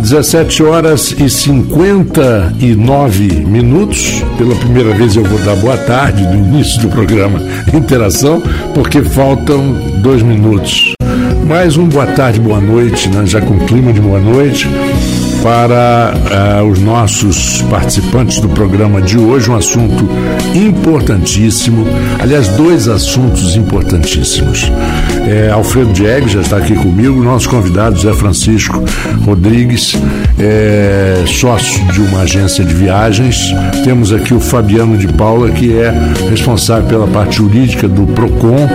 17 horas e 59 minutos. Pela primeira vez eu vou dar boa tarde no início do programa Interação, porque faltam dois minutos. Mais um boa tarde, boa noite, né? já com clima de boa noite para uh, os nossos participantes do programa de hoje, um assunto importantíssimo, aliás, dois assuntos importantíssimos. É, Alfredo Diegues já está aqui comigo, nosso convidado Zé Francisco Rodrigues, é, sócio de uma agência de viagens. Temos aqui o Fabiano de Paula, que é responsável pela parte jurídica do PROCON.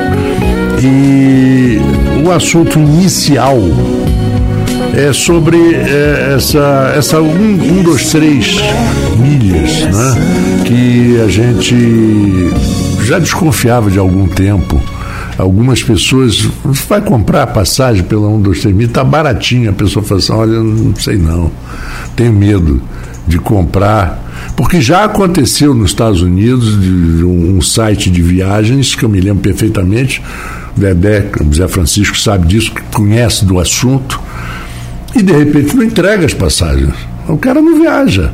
E o assunto inicial é sobre é, essa, essa um, um, dois, três milhas, né? Que a gente já desconfiava de algum tempo. Algumas pessoas vai comprar passagem pela 1, 2, 3 mil, tá baratinho. A pessoa fala assim: olha, não sei não, tenho medo de comprar. Porque já aconteceu nos Estados Unidos de um, um site de viagens, que eu me lembro perfeitamente, Dedé, Zé Francisco sabe disso, conhece do assunto e de repente não entrega as passagens. O cara não viaja.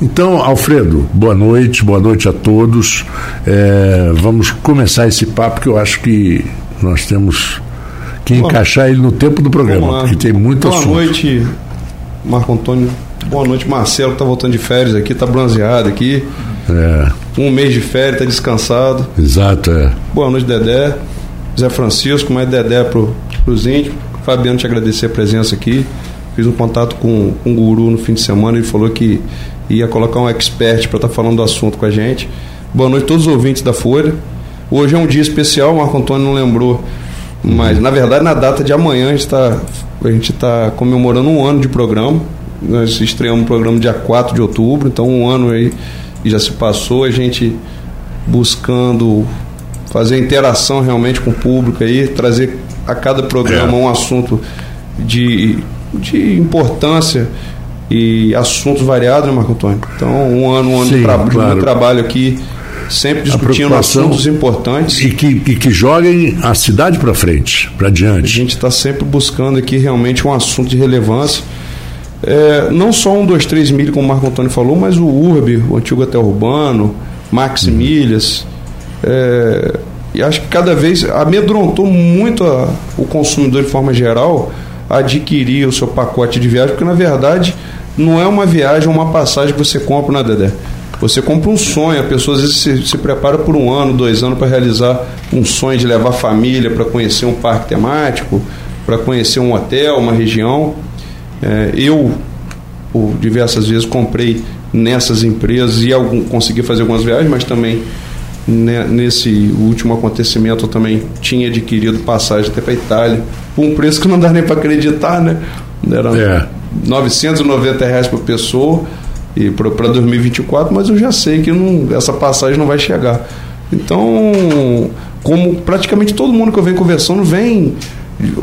Então, Alfredo, boa noite, boa noite a todos. É, vamos começar esse papo que eu acho que nós temos que encaixar ele no tempo do programa, porque tem muito boa assunto. Boa noite, Marco Antônio. Boa noite, Marcelo, que está voltando de férias aqui, está bronzeado aqui. É. Um mês de férias, está descansado. Exato, é. Boa noite, Dedé. Zé Francisco, mais Dedé para os índios. Fabiano, te agradecer a presença aqui. Fiz um contato com, um guru no fim de semana, ele falou que ia colocar um expert para estar tá falando do assunto com a gente. Boa noite a todos os ouvintes da Folha. Hoje é um dia especial, o Marco Antônio não lembrou, mas na verdade na data de amanhã a gente está tá comemorando um ano de programa. Nós estreamos o programa dia 4 de outubro, então um ano aí já se passou, a gente buscando fazer interação realmente com o público aí, trazer a cada programa é. um assunto de de importância e assuntos variados, né, Marco Antônio? Então, um ano, um ano Sim, de, tra claro. de trabalho aqui, sempre discutindo assuntos importantes. E que, e que joguem a cidade para frente, para diante. A gente está sempre buscando aqui realmente um assunto de relevância. É, não só um, dois, três milhas, como o Marco Antônio falou, mas o URB, o antigo até urbano, Max hum. Milhas. É, e acho que cada vez amedrontou muito a, o consumidor de forma geral adquirir o seu pacote de viagem, porque na verdade não é uma viagem, uma passagem que você compra na Dedé. Você compra um sonho, a pessoa às vezes se, se prepara por um ano, dois anos para realizar um sonho de levar família para conhecer um parque temático, para conhecer um hotel, uma região. É, eu, por diversas vezes, comprei nessas empresas e algum, consegui fazer algumas viagens, mas também né, nesse último acontecimento eu também tinha adquirido passagem até para Itália, por um preço que não dá nem para acreditar, né? Era é. 990 reais por pessoa e para 2024, mas eu já sei que não, essa passagem não vai chegar. Então, como praticamente todo mundo que eu venho conversando vem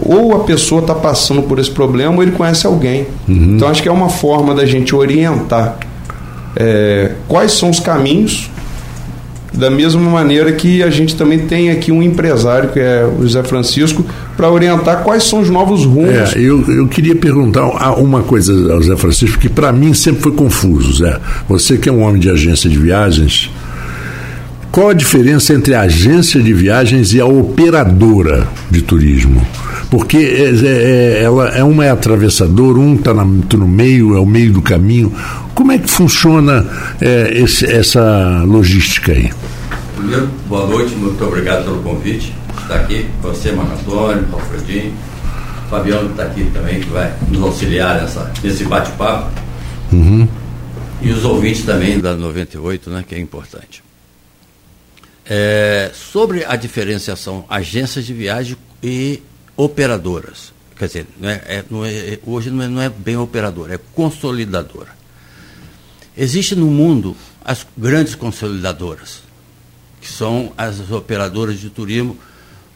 ou a pessoa está passando por esse problema ou ele conhece alguém. Uhum. Então acho que é uma forma da gente orientar é, quais são os caminhos da mesma maneira que a gente também tem aqui um empresário, que é o José Francisco, para orientar quais são os novos rumos. É, eu, eu queria perguntar uma coisa ao Zé Francisco, que para mim sempre foi confuso, Zé. Você que é um homem de agência de viagens, qual a diferença entre a agência de viagens e a operadora de turismo? Porque é, é, é ela é uma é atravessador, um está no meio, é o meio do caminho. Como é que funciona é, esse, essa logística aí? Primeiro, boa noite, muito obrigado pelo convite. Está aqui você, Marco Antônio, Alfredinho, Fabiano está aqui também, que vai nos auxiliar nessa, nesse bate-papo. Uhum. E os ouvintes também da 98, né, que é importante. É, sobre a diferenciação agências de viagem e operadoras. Quer dizer, não é, é, não é, hoje não é, não é bem operadora, é consolidadora. Existe no mundo as grandes consolidadoras, que são as operadoras de turismo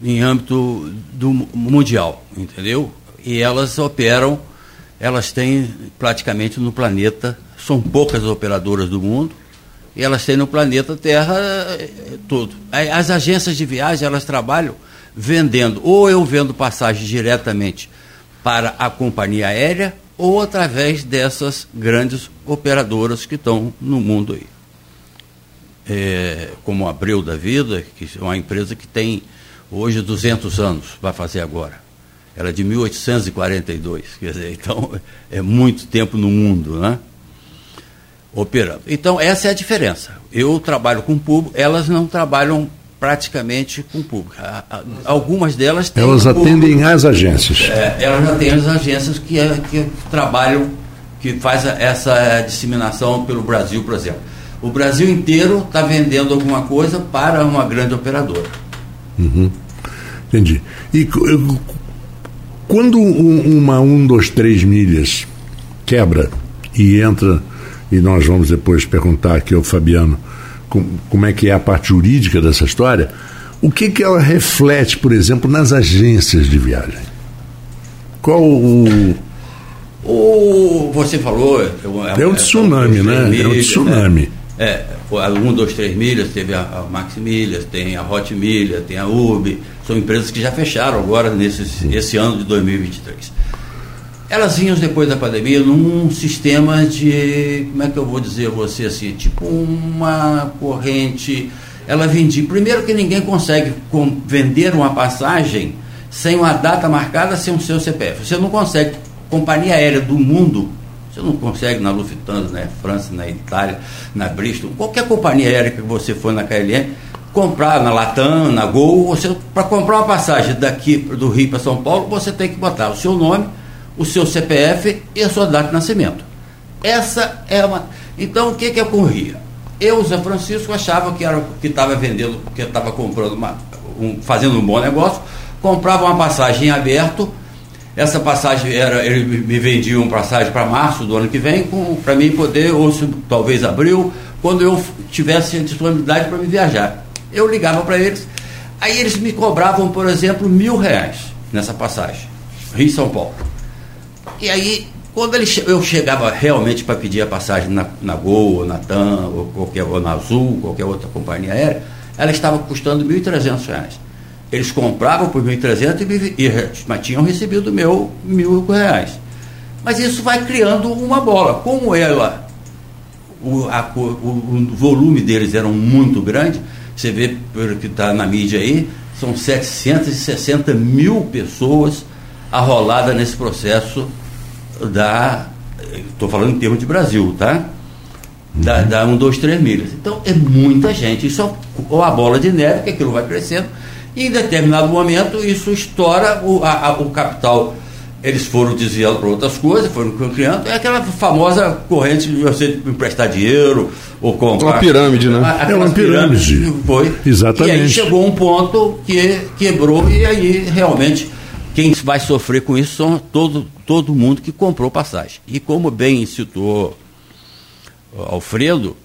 em âmbito do mundial, entendeu? E elas operam, elas têm praticamente no planeta, são poucas operadoras do mundo, elas têm no planeta Terra eh, todo. As agências de viagem, elas trabalham vendendo, ou eu vendo passagem diretamente para a companhia aérea, ou através dessas grandes operadoras que estão no mundo aí. É, como a Abreu da Vida, que é uma empresa que tem hoje 200 anos, vai fazer agora. Ela é de 1842, quer dizer, então é muito tempo no mundo, né? Operando. Então, essa é a diferença. Eu trabalho com público, elas não trabalham praticamente com público. Algumas delas têm. Elas atendem público, as agências. É, elas atendem as agências que, é, que trabalham, que faz essa disseminação pelo Brasil, por exemplo. O Brasil inteiro está vendendo alguma coisa para uma grande operadora. Uhum. Entendi. E quando uma 1, 2, 3 milhas quebra e entra, e nós vamos depois perguntar aqui ao Fabiano como é que é a parte jurídica dessa história, o que, que ela reflete, por exemplo, nas agências de viagem? Qual o. O, você falou. É, é um tsunami, né? É um tsunami. É, é, a 1, 2, 3 milhas, teve a, a Max Milhas, tem a Hot Milha, tem a URB, são empresas que já fecharam agora nesse esse ano de 2023. Elas vinham depois da pandemia num sistema de, como é que eu vou dizer você assim, tipo uma corrente. Ela vendia. Primeiro que ninguém consegue vender uma passagem sem uma data marcada, sem o seu CPF. Você não consegue. Companhia aérea do mundo, você não consegue na Lufthansa, na França, na Itália, na Bristol, qualquer companhia aérea que você for na KLM, comprar na Latam, na Gol, você para comprar uma passagem daqui do Rio para São Paulo, você tem que botar o seu nome, o seu CPF e a sua data de nascimento. Essa é uma. Então o que que ocorria? Eu, Zé Francisco, achava que era que estava vendendo, que estava comprando uma, um, fazendo um bom negócio, comprava uma passagem em aberto. Essa passagem era, ele me vendia uma passagem para março do ano que vem, para mim poder, ou se, talvez abril, quando eu tivesse disponibilidade para me viajar. Eu ligava para eles, aí eles me cobravam, por exemplo, mil reais nessa passagem, Rio São Paulo. E aí, quando ele, eu chegava realmente para pedir a passagem na, na Gol, ou na TAM, ou, qualquer, ou na Azul, qualquer outra companhia aérea, ela estava custando R$ 1.300. Eles compravam por R$ 1.300 e, e mas tinham recebido meu mil reais. Mas isso vai criando uma bola. Como ela, o, a, o, o volume deles era muito grande, você vê pelo que está na mídia aí, são 760 mil pessoas arroladas nesse processo da. Estou falando em termos de Brasil, tá? Da, da 1, 2, 3 milhas. Então é muita gente. Isso é a bola de neve, que aquilo vai crescendo, e em determinado momento isso estoura o, a, a, o capital eles foram desviando para outras coisas, foram criando. É aquela famosa corrente de você emprestar dinheiro ou comprar. Uma pirâmide, né? É uma pirâmide. Foi. Exatamente. E aí chegou um ponto que quebrou e aí realmente quem vai sofrer com isso são todo, todo mundo que comprou passagem. E como bem citou Alfredo,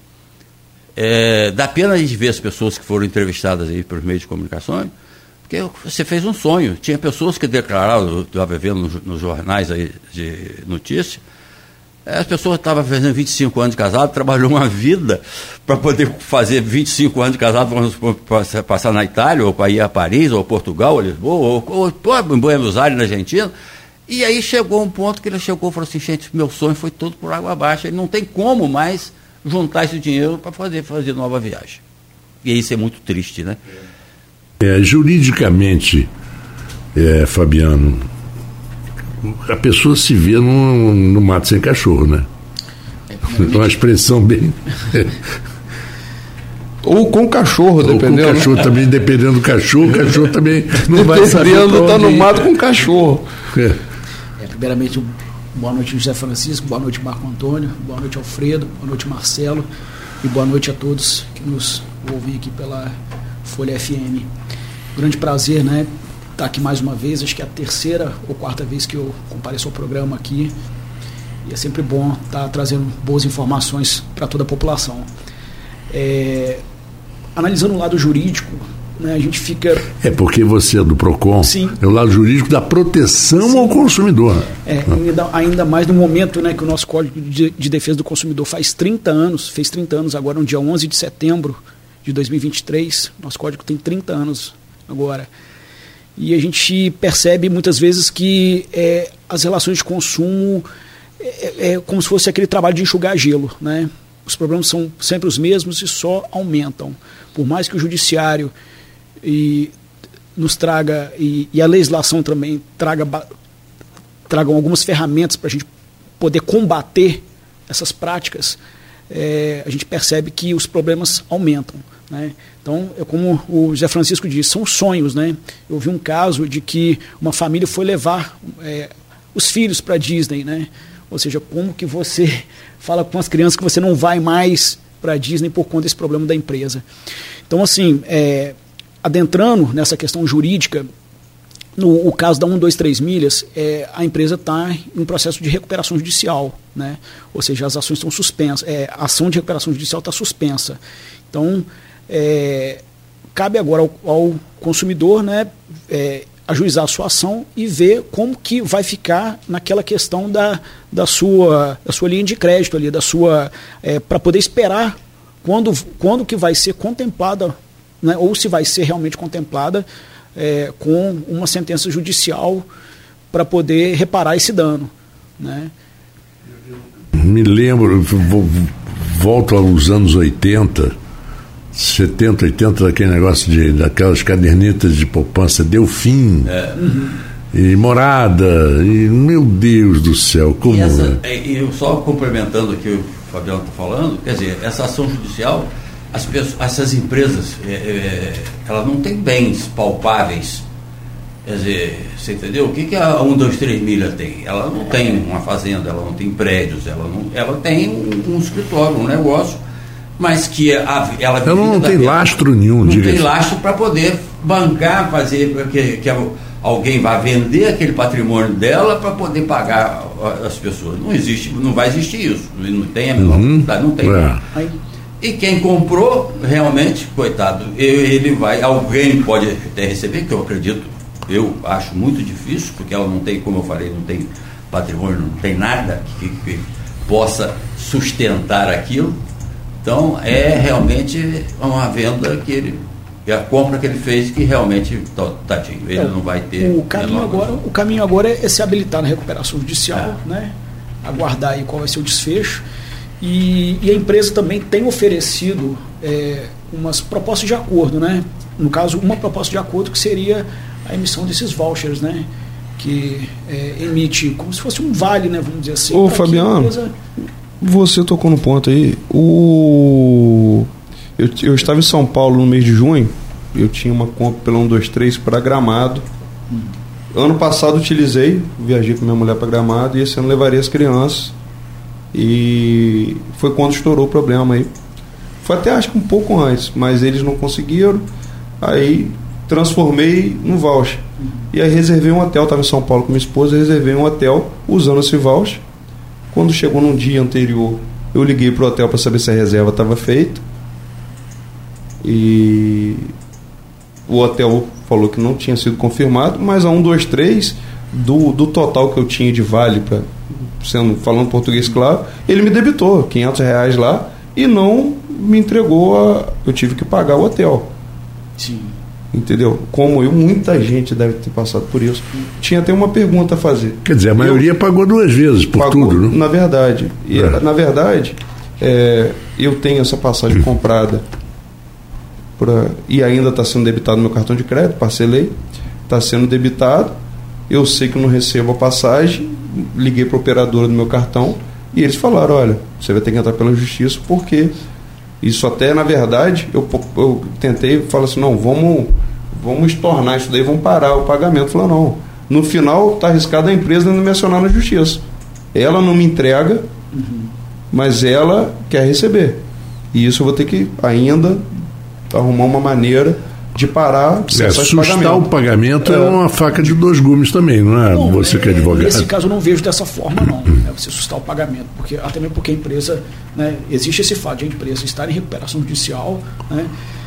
é, dá pena de ver as pessoas que foram entrevistadas aí pelos meios de comunicação porque você fez um sonho. Tinha pessoas que declararam, estava vendo nos, nos, jornais aí de notícia, é, as pessoas estavam fazendo 25 anos de casado, trabalhou uma vida para poder fazer 25 anos de casado, para passar na Itália, ou para ir a Paris, ou Portugal, ou Lisboa, ou, ou em Buenos Aires, na Argentina. E aí chegou um ponto que ele chegou e falou assim, gente, meu sonho foi todo por água abaixo, ele não tem como mais juntar esse dinheiro para fazer, fazer nova viagem. E isso é muito triste, né? É, juridicamente, é, Fabiano, a pessoa se vê no, no mato sem cachorro, né? É uma expressão bem. Ou com cachorro, Ou dependendo. Com cachorro né? também, dependendo do cachorro, o cachorro também não vai saber. Dependendo, tá no mato com cachorro. É. É, primeiramente, boa noite, José Francisco, boa noite, Marco Antônio, boa noite, Alfredo, boa noite, Marcelo, e boa noite a todos que nos ouvem aqui pela Folha FM. Grande prazer, né? Estar tá aqui mais uma vez, acho que é a terceira ou quarta vez que eu compareço ao programa aqui. E é sempre bom estar tá trazendo boas informações para toda a população. É, analisando o lado jurídico, né, a gente fica. É porque você é do PROCON, Sim. é o lado jurídico da proteção Sim. ao consumidor. É, ainda, ainda, mais no momento né, que o nosso Código de, de, Defesa do Consumidor faz 30 anos, fez 30 anos agora, no dia 11 de setembro de 2023. Nosso código tem 30 anos agora. E a gente percebe muitas vezes que é, as relações de consumo é, é, como se fosse aquele trabalho de enxugar gelo, né? Os problemas são sempre os mesmos e só aumentam. Por mais que o judiciário e nos traga e, e a legislação também traga tragam algumas ferramentas para a gente poder combater essas práticas, é, a gente percebe que os problemas aumentam. Né? Então, é como o José Francisco disse, são sonhos. Né? Eu vi um caso de que uma família foi levar é, os filhos para Disney. Né? Ou seja, como que você fala com as crianças que você não vai mais para Disney por conta desse problema da empresa. Então, assim, é, adentrando nessa questão jurídica, no o caso da 123 milhas, é, a empresa está em um processo de recuperação judicial, né? ou seja, as ações estão suspensas, é, a ação de recuperação judicial está suspensa. Então, é, cabe agora ao, ao consumidor né, é, ajuizar a sua ação e ver como que vai ficar naquela questão da, da, sua, da sua linha de crédito ali, da sua é, para poder esperar quando, quando que vai ser contemplada, né, ou se vai ser realmente contemplada é, com uma sentença judicial para poder reparar esse dano. Né? Me lembro, volto aos anos 80, 70, 80, daquele negócio de daquelas cadernetas de poupança, deu fim. É. Uhum. E morada, e meu Deus do céu, como. E essa, é? eu só complementando aqui o que o Fabiano está falando, quer dizer, essa ação judicial as pessoas, essas empresas, é, é, elas não têm bens palpáveis. Quer dizer, você entendeu? O que, que a 1, 2, 3 milha tem? Ela não tem uma fazenda, ela não tem prédios, ela, não, ela tem um, um escritório, um negócio, mas que a, ela... Ela não tem lastro nenhum, Não tem lastro para poder bancar, fazer que, que alguém vá vender aquele patrimônio dela para poder pagar as pessoas. Não existe, não vai existir isso. Não tem a menor uhum. não tem. É. E quem comprou, realmente, coitado, ele vai, alguém pode até receber, que eu acredito, eu acho muito difícil, porque ela não tem, como eu falei, não tem patrimônio, não tem nada que, que possa sustentar aquilo. Então é realmente uma venda que ele e a compra que ele fez que realmente tadinho, ele é, não vai ter. O caminho agora, o caminho agora é se habilitar na recuperação judicial, é. né? Aguardar aí qual vai ser o desfecho. E, e a empresa também tem oferecido é, umas propostas de acordo, né? No caso, uma proposta de acordo que seria a emissão desses vouchers, né? Que é, emite como se fosse um vale, né? Vamos dizer assim. Ô, Fabiano, empresa... você tocou no ponto aí. O... Eu, eu estava em São Paulo no mês de junho. Eu tinha uma compra pela 123 para Gramado. Hum. Ano passado utilizei, viajei com minha mulher para Gramado e esse ano levaria as crianças e foi quando estourou o problema aí. Foi até acho que um pouco antes, mas eles não conseguiram. Aí transformei no voucher. E aí reservei um hotel, estava em São Paulo com minha esposa, reservei um hotel usando esse voucher. Quando chegou num dia anterior, eu liguei pro hotel para saber se a reserva estava feita. E o hotel falou que não tinha sido confirmado, mas a 1, 2, 3 do, do total que eu tinha de vale para sendo falando português claro, ele me debitou 500 reais lá e não me entregou a, eu tive que pagar o hotel. Sim. Entendeu? Como eu, muita gente deve ter passado por isso. Tinha até uma pergunta a fazer. Quer dizer, a maioria eu, pagou duas vezes por pagou, tudo, né? Na verdade. E, é. Na verdade, é, eu tenho essa passagem comprada pra, e ainda está sendo debitado no meu cartão de crédito, parcelei, está sendo debitado. Eu sei que não recebo a passagem, liguei para a operadora do meu cartão e eles falaram: olha, você vai ter que entrar pela justiça porque isso até na verdade eu, eu tentei falar assim: não, vamos, vamos estornar isso daí, vamos parar o pagamento. Falou: não, no final está arriscado a empresa não me acionar na justiça. Ela não me entrega, uhum. mas ela quer receber. E isso eu vou ter que ainda arrumar uma maneira de parar é, sustar o pagamento é. é. uma faca de dois gumes também, não é? Não, você que é advogado. Nesse caso eu não vejo dessa forma não, né? você sustar o pagamento, porque até mesmo porque a empresa, né, existe esse fato de a empresa estar em recuperação judicial, né?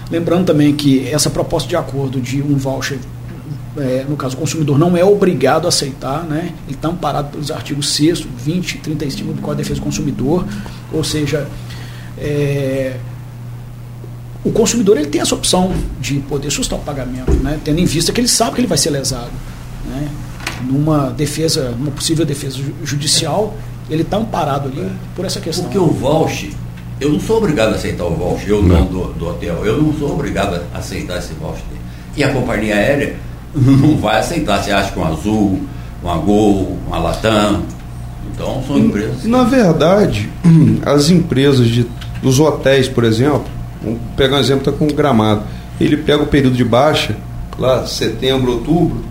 Lembrando também que essa proposta de acordo de um voucher é, no caso, o consumidor não é obrigado a aceitar, né? ele está amparado pelos artigos 6, 20 e 35 do Código de Defesa do Consumidor, ou seja, é, o consumidor ele tem essa opção de poder sustar o pagamento, né? tendo em vista que ele sabe que ele vai ser lesado. Né? Numa defesa, numa possível defesa judicial, Ele está amparado ali por essa questão. Porque o voucher, eu não sou obrigado a aceitar o voucher, eu não, do, do hotel, eu não sou obrigado a aceitar esse voucher. E a companhia aérea não vai aceitar, você acha que um azul, uma Gol, uma Latam. Então são empresas. Na verdade, as empresas de, dos hotéis, por exemplo, vamos pegar um exemplo tá com o gramado. Ele pega o período de baixa, lá setembro, outubro,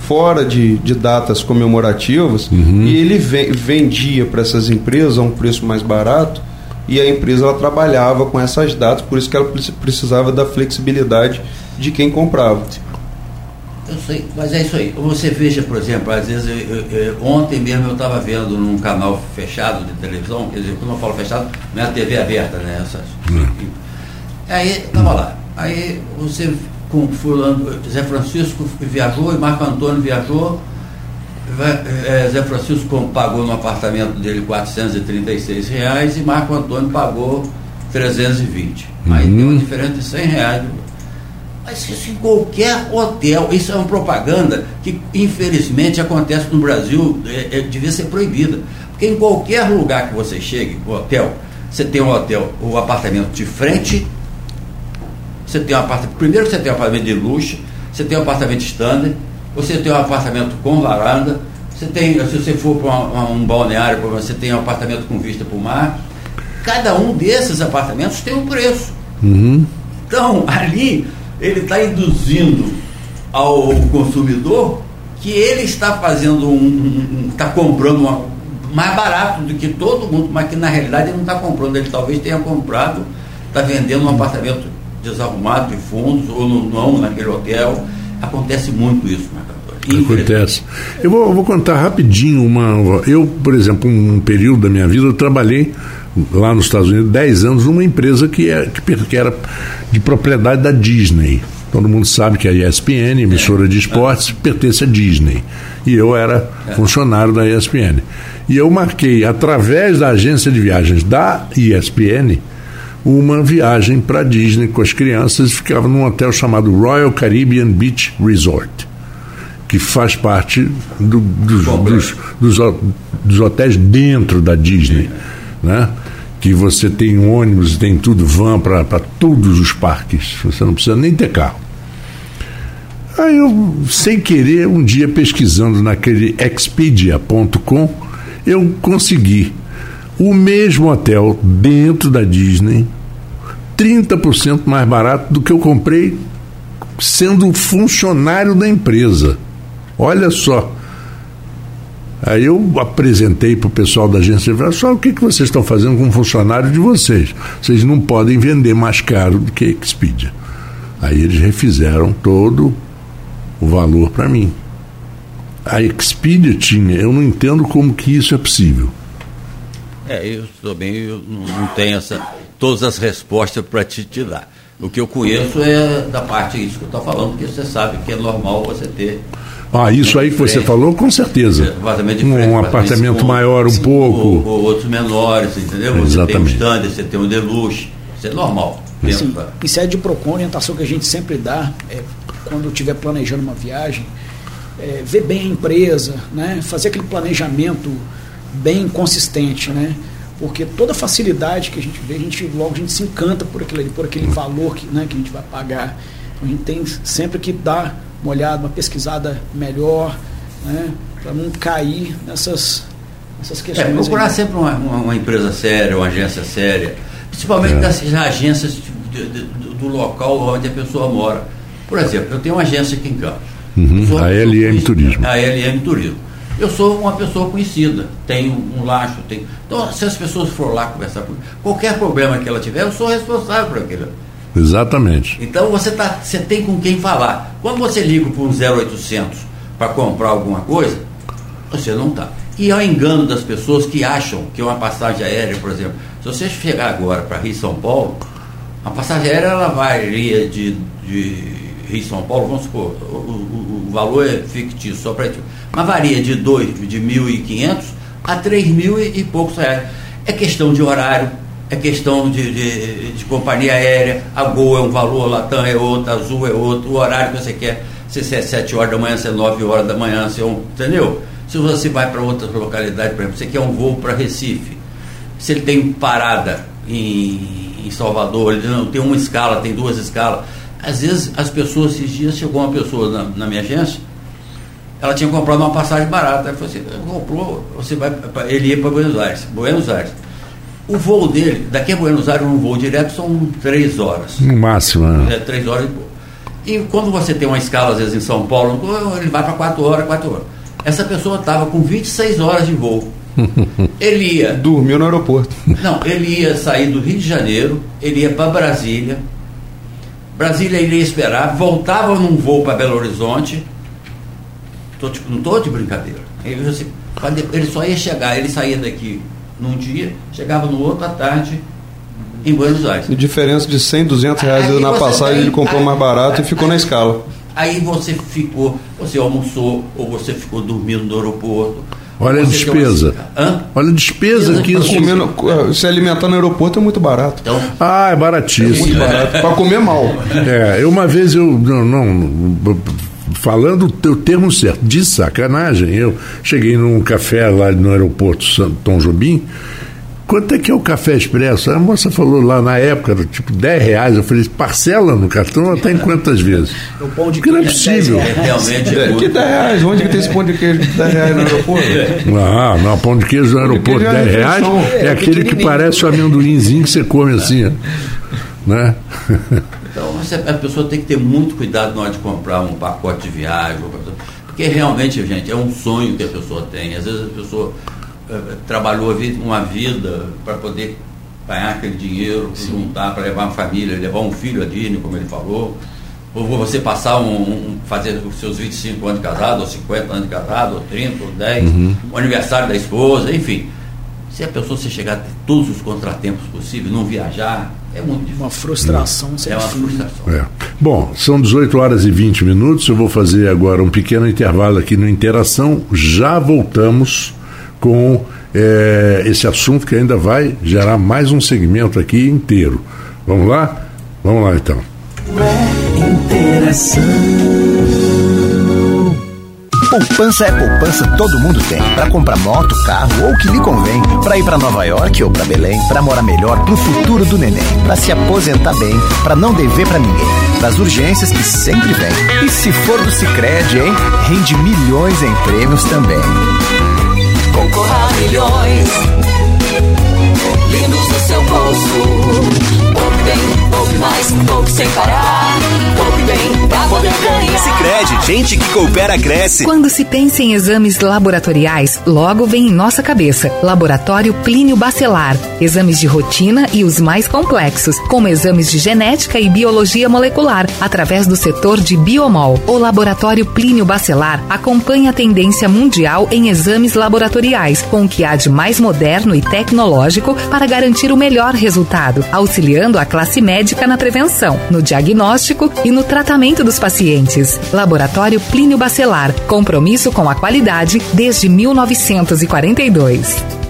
fora de, de datas comemorativas, uhum. e ele vendia para essas empresas a um preço mais barato, e a empresa ela trabalhava com essas datas, por isso que ela precisava da flexibilidade de quem comprava. Eu sei, mas é isso aí. Você veja, por exemplo, às vezes, eu, eu, ontem mesmo eu estava vendo num canal fechado de televisão, quer dizer, quando eu falo fechado, não é a TV aberta, né? Essas, hum. Aí estava lá. Aí você com fulano, Zé Francisco viajou e Marco Antônio viajou. É, Zé Francisco pagou no apartamento dele 436 reais e Marco Antônio pagou 320. Uhum. Aí tem uma diferença de 100 reais mas isso em qualquer hotel, isso é uma propaganda que infelizmente acontece no Brasil, é, é, devia ser proibida. Porque em qualquer lugar que você chegue, o hotel, você tem um hotel, o um apartamento de frente, você tem um apartamento. Primeiro você tem um apartamento de luxo, você tem um apartamento standard, você tem um apartamento com varanda, você tem, se você for para um balneário, você tem um apartamento com vista para o mar. Cada um desses apartamentos tem um preço. Uhum. Então, ali ele está induzindo ao consumidor que ele está fazendo um. está um, comprando uma, mais barato do que todo mundo, mas que na realidade ele não está comprando, ele talvez tenha comprado, está vendendo um apartamento desarrumado de fundos, ou no, não naquele hotel. Acontece muito isso, Marcador. Acontece. Eu vou, vou, contar rapidinho uma. Eu, por exemplo, um período da minha vida, eu trabalhei lá nos Estados Unidos 10 anos numa empresa que, é, que, que era de propriedade da Disney. Todo mundo sabe que a ESPN, emissora de esportes, pertence à Disney. E eu era funcionário da ESPN. E eu marquei, através da agência de viagens da ESPN, uma viagem para Disney com as crianças. Ficava num hotel chamado Royal Caribbean Beach Resort, que faz parte do, dos, dos, dos, dos, hotéis dentro da Disney. Né? que você tem ônibus, tem tudo, van para todos os parques. Você não precisa nem ter carro. Aí eu, sem querer, um dia pesquisando naquele expedia.com, eu consegui o mesmo hotel dentro da Disney, 30% mais barato do que eu comprei sendo funcionário da empresa. Olha só. Aí eu apresentei para o pessoal da agência de só o que, que vocês estão fazendo com o funcionário de vocês. Vocês não podem vender mais caro do que a Expedia. Aí eles refizeram todo o valor para mim. A Expedia tinha, eu não entendo como que isso é possível. É, eu também eu não, tenho essa, todas as respostas para te, te dar. O que eu conheço é da parte isso que eu estou falando, porque você sabe que é normal você ter ah, isso aí que você falou, com certeza. Um, apartamento maior um pouco. Ou, ou, outros menores, entendeu? Você Exatamente. tem um standard, você tem um deluxe. Isso é normal. Sim, isso é de PROCON, orientação que a gente sempre dá é, quando estiver planejando uma viagem. É, ver bem a empresa, né? fazer aquele planejamento bem consistente, né? porque toda facilidade que a gente vê, a gente logo a gente se encanta por aquele, por aquele valor que, né, que a gente vai pagar. Então, a gente tem sempre que dar uma olhada, uma pesquisada melhor, né, para não cair nessas, nessas questões. É, procurar aí. sempre uma, uma, uma, empresa séria, uma agência séria, principalmente é. das agências de, de, do local onde a pessoa mora. Por exemplo, eu tenho uma agência aqui em Campos. Uhum, a LM Turismo. A LM Turismo. Eu sou uma pessoa conhecida, tenho um laço, tenho. Então, se as pessoas for lá conversar comigo, qualquer problema que ela tiver, eu sou responsável por aquilo. Exatamente. Então você, tá, você tem com quem falar. Quando você liga para um 0800 para comprar alguma coisa, você não está. E é o engano das pessoas que acham que uma passagem aérea, por exemplo, se você chegar agora para Rio São Paulo, a passagem aérea ela varia de, de Rio São Paulo, vamos supor, o, o, o valor é fictício, só para mas varia de 2, de 1.500 a 3 mil e, e poucos reais. É questão de horário, é questão de, de, de, companhia aérea, a Gol é um valor, Latam é outro, Azul é outro, o horário que você quer. se é 7 horas da manhã, se é 9 horas da manhã, se é um, entendeu? Se você vai para outra localidade, por exemplo, você quer um voo para Recife, se ele tem parada em, em Salvador, ele não tem uma escala, tem duas escalas. Às vezes as pessoas, esses dias chegou uma pessoa na, na minha agência, ela tinha comprado uma passagem barata. Ela falou assim, comprou, você vai, ele ia para Buenos Aires. Buenos Aires. O voo dele, daqui a Buenos Aires, um voo direto são três horas. No máximo, né? É, três horas e pouco. E quando você tem uma escala, às vezes, em São Paulo, ele vai para quatro horas, quatro horas. Essa pessoa estava com 26 horas de voo. Ele ia. Dormiu no aeroporto. Não, ele ia sair do Rio de Janeiro, ele ia para Brasília. Brasília ele ia esperar, voltava num voo para Belo Horizonte. Tô, tipo, não estou de brincadeira. Ele, assim, ele só ia chegar, ele saía daqui num dia, chegava no outro à tarde em Buenos Aires. E diferença de 100, 200 reais aí na passagem, tem, ele comprou aí, mais barato aí, e ficou na escala. Aí você ficou, você almoçou ou você ficou dormindo no aeroporto. Olha a despesa. Olha a despesa que isso. Comendo, se alimentar no aeroporto é muito barato. Então, ah, é baratíssimo. É muito barato. Para comer mal. É, uma vez eu. Não, não falando o teu termo certo, de sacanagem, eu cheguei num café lá no aeroporto Tom Jobim quanto é que é o café expresso? A moça falou lá na época, tipo 10 reais. Eu falei, parcela no cartão até em quantas vezes? O pão de Porque não é possível. É, realmente é, que 10 reais? Onde que tem esse pão de queijo de 10 reais no aeroporto? Ah, não, pão de queijo no aeroporto, 10 é reais é, é aquele que parece o amendoinzinho que você come assim, né? Então a pessoa tem que ter muito cuidado na hora de comprar um pacote de viagem, porque realmente, gente, é um sonho que a pessoa tem. Às vezes a pessoa trabalhou uma vida para poder ganhar aquele dinheiro, juntar para levar uma família, levar um filho a Disney, como ele falou. Ou você passar um, um, fazer os seus 25 anos de casado, ou 50 anos de casado, ou 30, ou 10, uhum. o aniversário da esposa, enfim. Se a pessoa se chegar a ter todos os contratempos possíveis, não viajar, é muito difícil. Uma frustração É uma frustração. É. Bom, são 18 horas e 20 minutos. Eu vou fazer agora um pequeno intervalo aqui no Interação. Já voltamos com é, esse assunto que ainda vai gerar mais um segmento aqui inteiro. Vamos lá? Vamos lá então. Poupança é poupança, todo mundo tem. Para comprar moto, carro ou o que lhe convém. Para ir para Nova York ou para Belém. Para morar melhor, pro futuro do neném. Para se aposentar bem, para não dever para ninguém. Das urgências que sempre vem. E se for do Sicredi, hein? Rende milhões em prêmios também. Concorra a milhões lindos no seu bolso. Poupe bem, poupe mais, poupe sem parar. Poupe bem pra poder ganhar. Sicredi, gente que coopera cresce. Quando se pensa em exames laboratoriais, logo vem em nossa cabeça Laboratório Plínio Bacelar. Exames de rotina e os mais complexos, como exames de genética e biologia molecular, através do setor de biomol. O Laboratório Plínio Bacelar acompanha a tendência mundial em exames laboratoriais, com o que há de mais moderno e tecnológico para garantir o melhor resultado, auxiliando a classe médica na prevenção, no diagnóstico e no tratamento dos pacientes. Laboratório Plínio Bacelar. Compromisso com a qualidade desde 1942.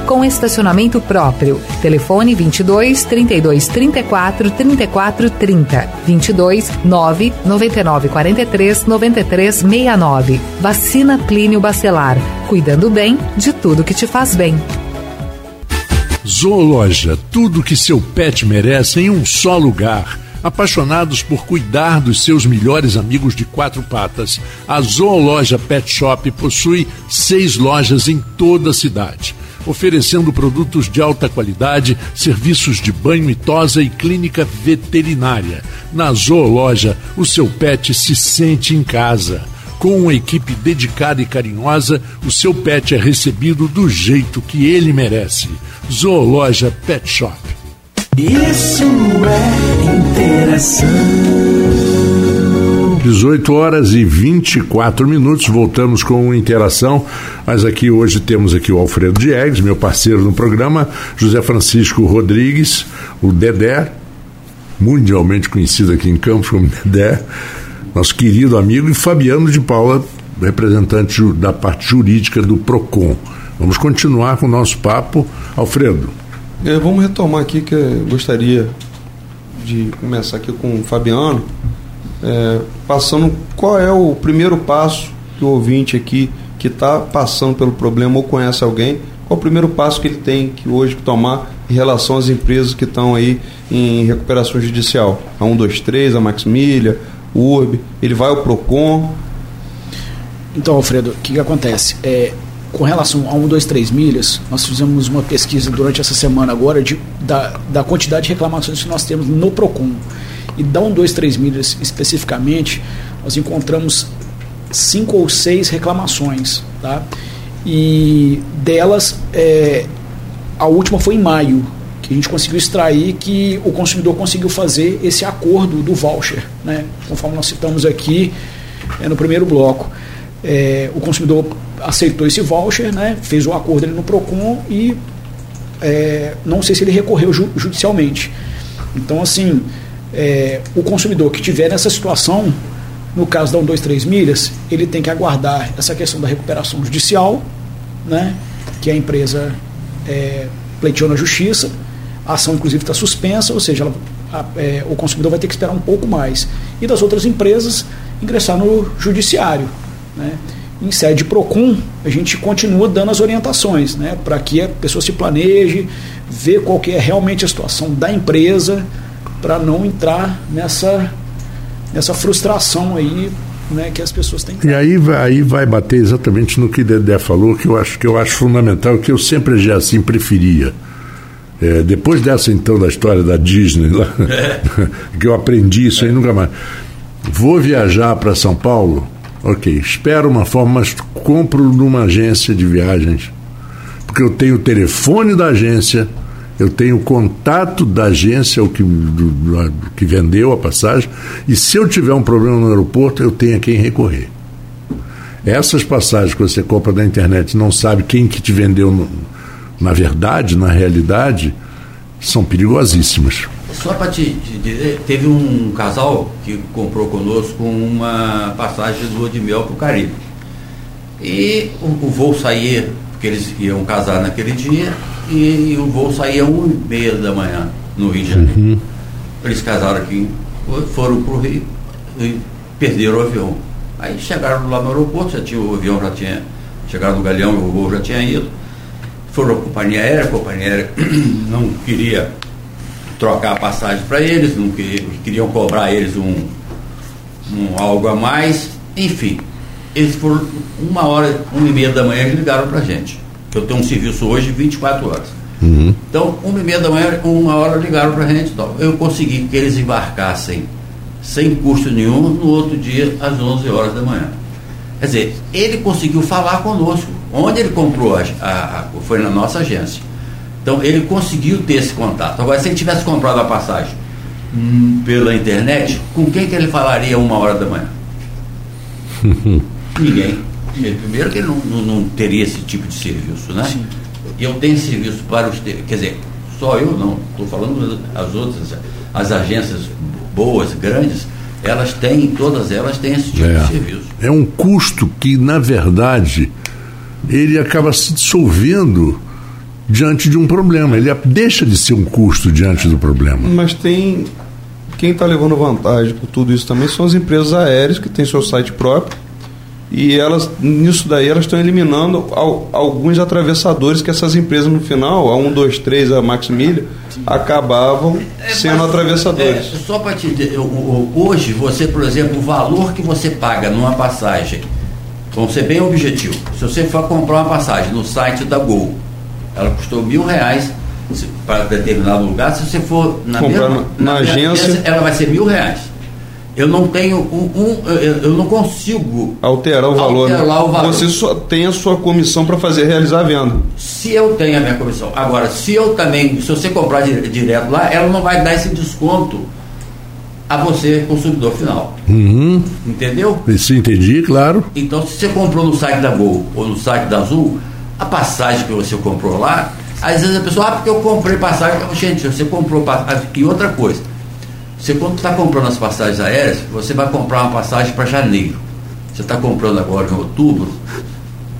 com estacionamento próprio. Telefone 22 32 34 34 30 22 9 99 43 93 69. Vacina Plínio Bacelar. Cuidando bem de tudo que te faz bem. Zoologia, tudo que seu pet merece em um só lugar apaixonados por cuidar dos seus melhores amigos de quatro patas. A Zoologia Pet Shop possui seis lojas em toda a cidade oferecendo produtos de alta qualidade, serviços de banho e tosa e clínica veterinária. Na Zoologia, o seu pet se sente em casa. Com uma equipe dedicada e carinhosa, o seu pet é recebido do jeito que ele merece. Zoologia Pet Shop. Isso é interação. 18 horas e 24 minutos, voltamos com interação, mas aqui hoje temos aqui o Alfredo Diegues, meu parceiro no programa, José Francisco Rodrigues, o Dedé, mundialmente conhecido aqui em Campos como Dedé, nosso querido amigo, e Fabiano de Paula, representante da parte jurídica do PROCON. Vamos continuar com o nosso papo. Alfredo. É, vamos retomar aqui que eu gostaria de começar aqui com o Fabiano, é, passando qual é o primeiro passo que o ouvinte aqui que está passando pelo problema ou conhece alguém, qual o primeiro passo que ele tem que hoje tomar em relação às empresas que estão aí em recuperação judicial? A 123, a Maximília, o URB, ele vai ao PROCON. Então, Alfredo, o que, que acontece? É, com relação a 1, 2, 3 milhas, nós fizemos uma pesquisa durante essa semana agora de, da, da quantidade de reclamações que nós temos no PROCON. E da 1, 2, 3 milhas especificamente, nós encontramos cinco ou seis reclamações. Tá? E delas, é, a última foi em maio, que a gente conseguiu extrair que o consumidor conseguiu fazer esse acordo do voucher, né? conforme nós citamos aqui é, no primeiro bloco. É, o consumidor aceitou esse voucher, né, fez o acordo ali no PROCON e é, não sei se ele recorreu ju judicialmente. Então, assim, é, o consumidor que tiver nessa situação, no caso da 1, 2, 3 milhas, ele tem que aguardar essa questão da recuperação judicial, né, que a empresa é, pleiteou na justiça, a ação inclusive está suspensa, ou seja, ela, a, é, o consumidor vai ter que esperar um pouco mais. E das outras empresas, ingressar no judiciário. Né? em sede PROCON, a gente continua dando as orientações, né, para que a pessoa se planeje, ver qual que é realmente a situação da empresa, para não entrar nessa, nessa frustração aí né, que as pessoas têm. E aí, aí vai bater exatamente no que Dedé falou, que eu acho que eu acho fundamental, que eu sempre já assim preferia. É, depois dessa então da história da Disney lá, é. que eu aprendi isso aí nunca mais. Vou viajar para São Paulo, Ok, espero uma forma, mas compro numa agência de viagens. Porque eu tenho o telefone da agência, eu tenho contato da agência que, do, que vendeu a passagem, e se eu tiver um problema no aeroporto, eu tenho a quem recorrer. Essas passagens que você compra na internet não sabe quem que te vendeu no, na verdade, na realidade, são perigosíssimas. Só para te, te, dizer, teve um casal que comprou conosco uma passagem de lua de mel para o Caribe. E o, o, voo saía, porque eles iam casar naquele dia, e, o voo saía uma e meia da manhã no Rio de Janeiro. Uhum. Eles casaram aqui, foram para o Rio e perderam o avião. Aí chegaram lá no aeroporto, já tinha, o avião já tinha chegado no Galeão, o voo já tinha ido. Foram à companhia aérea, a companhia aérea não queria trocar a passagem para eles, não queriam, queriam cobrar eles um, um algo a mais, enfim. Eles foram uma hora, uma e meia da manhã eles ligaram para a gente. Eu tenho um serviço hoje de 24 horas. Uhum. Então, uma e meia da manhã, uma hora ligaram para a gente. Então, eu consegui que eles embarcassem sem custo nenhum no outro dia, às 11 horas da manhã. Quer dizer, ele conseguiu falar conosco. Onde ele comprou? A, a, a, foi na nossa agência. Então ele conseguiu ter esse contato. Agora, se ele tivesse comprado a passagem hum, pela internet, com quem que ele falaria uma hora da manhã? Ninguém. Primeiro que ele não, não, não, teria esse tipo de serviço, né? Sim. Eu tenho serviço para os. Quer dizer, só eu não, estou falando as outras, as agências boas, grandes, elas têm, todas elas têm esse tipo é. de serviço. É um custo que, na verdade, ele acaba se dissolvendo diante de um problema. Ele deixa de ser um custo diante do problema. Mas tem. Quem está levando vantagem por tudo isso também são as empresas aéreas que têm seu site próprio. E elas, nisso daí, elas estão eliminando alguns atravessadores que essas empresas no final, a 1, 2, 3, a Maximilha, acabavam é, sendo mas, atravessadores. É, só para te dizer, hoje você, por exemplo, o valor que você paga numa passagem, vamos ser bem objetivo. Se você for comprar uma passagem no site da Gol, ela custou mil reais para determinado lugar. Se você for na, mesma, na, na agência, ela vai ser mil reais. Eu não tenho um, um eu não consigo alterar o valor. Né? Alterar o valor. Você só tem a sua comissão para fazer realizar a venda. Se eu tenho a minha comissão, agora se eu também, se você comprar direto lá, ela não vai dar esse desconto a você, consumidor final. Uhum. Entendeu? Isso entendi, claro. Então, se você comprou no site da Gol ou no site da Azul, a passagem que você comprou lá, às vezes a pessoa, ah, porque eu comprei passagem. Gente, você comprou passagem. E outra coisa, você quando está comprando as passagens aéreas, você vai comprar uma passagem para janeiro. Você está comprando agora em outubro,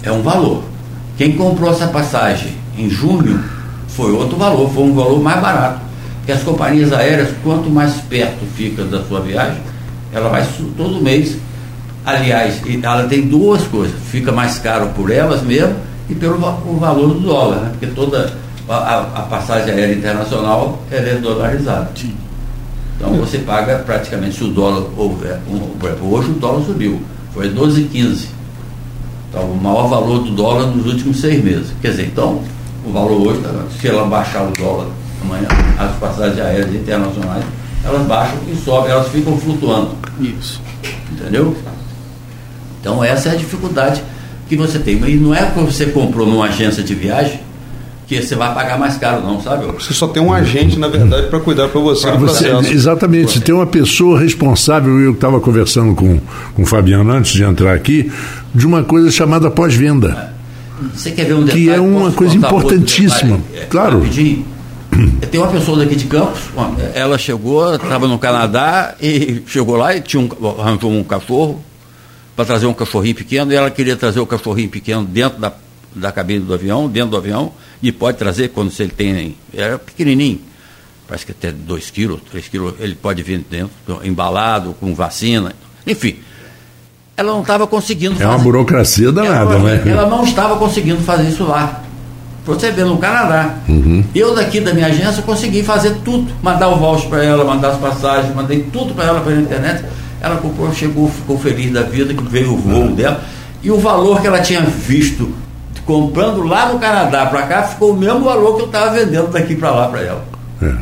é um valor. Quem comprou essa passagem em junho foi outro valor, foi um valor mais barato. Porque as companhias aéreas, quanto mais perto fica da sua viagem, ela vai todo mês. Aliás, ela tem duas coisas, fica mais caro por elas mesmo e pelo o valor do dólar, né? Porque toda a, a- a passagem aérea internacional é dolarizada. Então você paga praticamente se o dólar hoje o dólar subiu, foi 12,15. Então o maior valor do dólar nos últimos seis meses. Quer dizer, então o valor hoje, tá- se ela baixar o dólar amanhã, as passagens aéreas internacionais, elas baixam e sobem, elas ficam flutuando. Isso. Entendeu? Então essa é a dificuldade que você tem. E não é porque você comprou numa agência de viagem que você vai pagar mais caro, não, sabe? Você só tem um agente, na verdade, para cuidar para você Pra você- exatamente, tem uma pessoa responsável, eu estava conversando com, com o Fabiano antes de entrar aqui, de uma coisa chamada pós-venda. Você quer ver um detalhe? Que é uma coisa importantíssima. detalhe? É, Claro. Rapidinho. Tem uma pessoa daqui de Campos, ela chegou, estava no Canadá e chegou lá e tinha um, arranjou um cachorro para trazer um cachorrinho pequeno e ela queria trazer o cachorrinho pequeno dentro da, da cabine do avião, dentro do avião, e pode trazer quando se ele tem. Era pequenininho, parece que até 2 quilos, 3 quilos, ele pode vir dentro, embalado, com vacina, enfim. Ela não estava conseguindo É uma burocracia danada, ela, né? ela não estava conseguindo fazer isso lá. Você vê no Canadá. Uhum. Eu daqui da minha agência consegui fazer tudo. Mandar o voucher para ela, mandar as passagens, mandei tudo para ela pela internet. Ela comprou, chegou, ficou feliz da vida, que veio o voo Uhum. dela. E o valor que ela tinha visto comprando lá no Canadá para cá ficou o mesmo valor que eu estava vendendo daqui para lá para ela. É.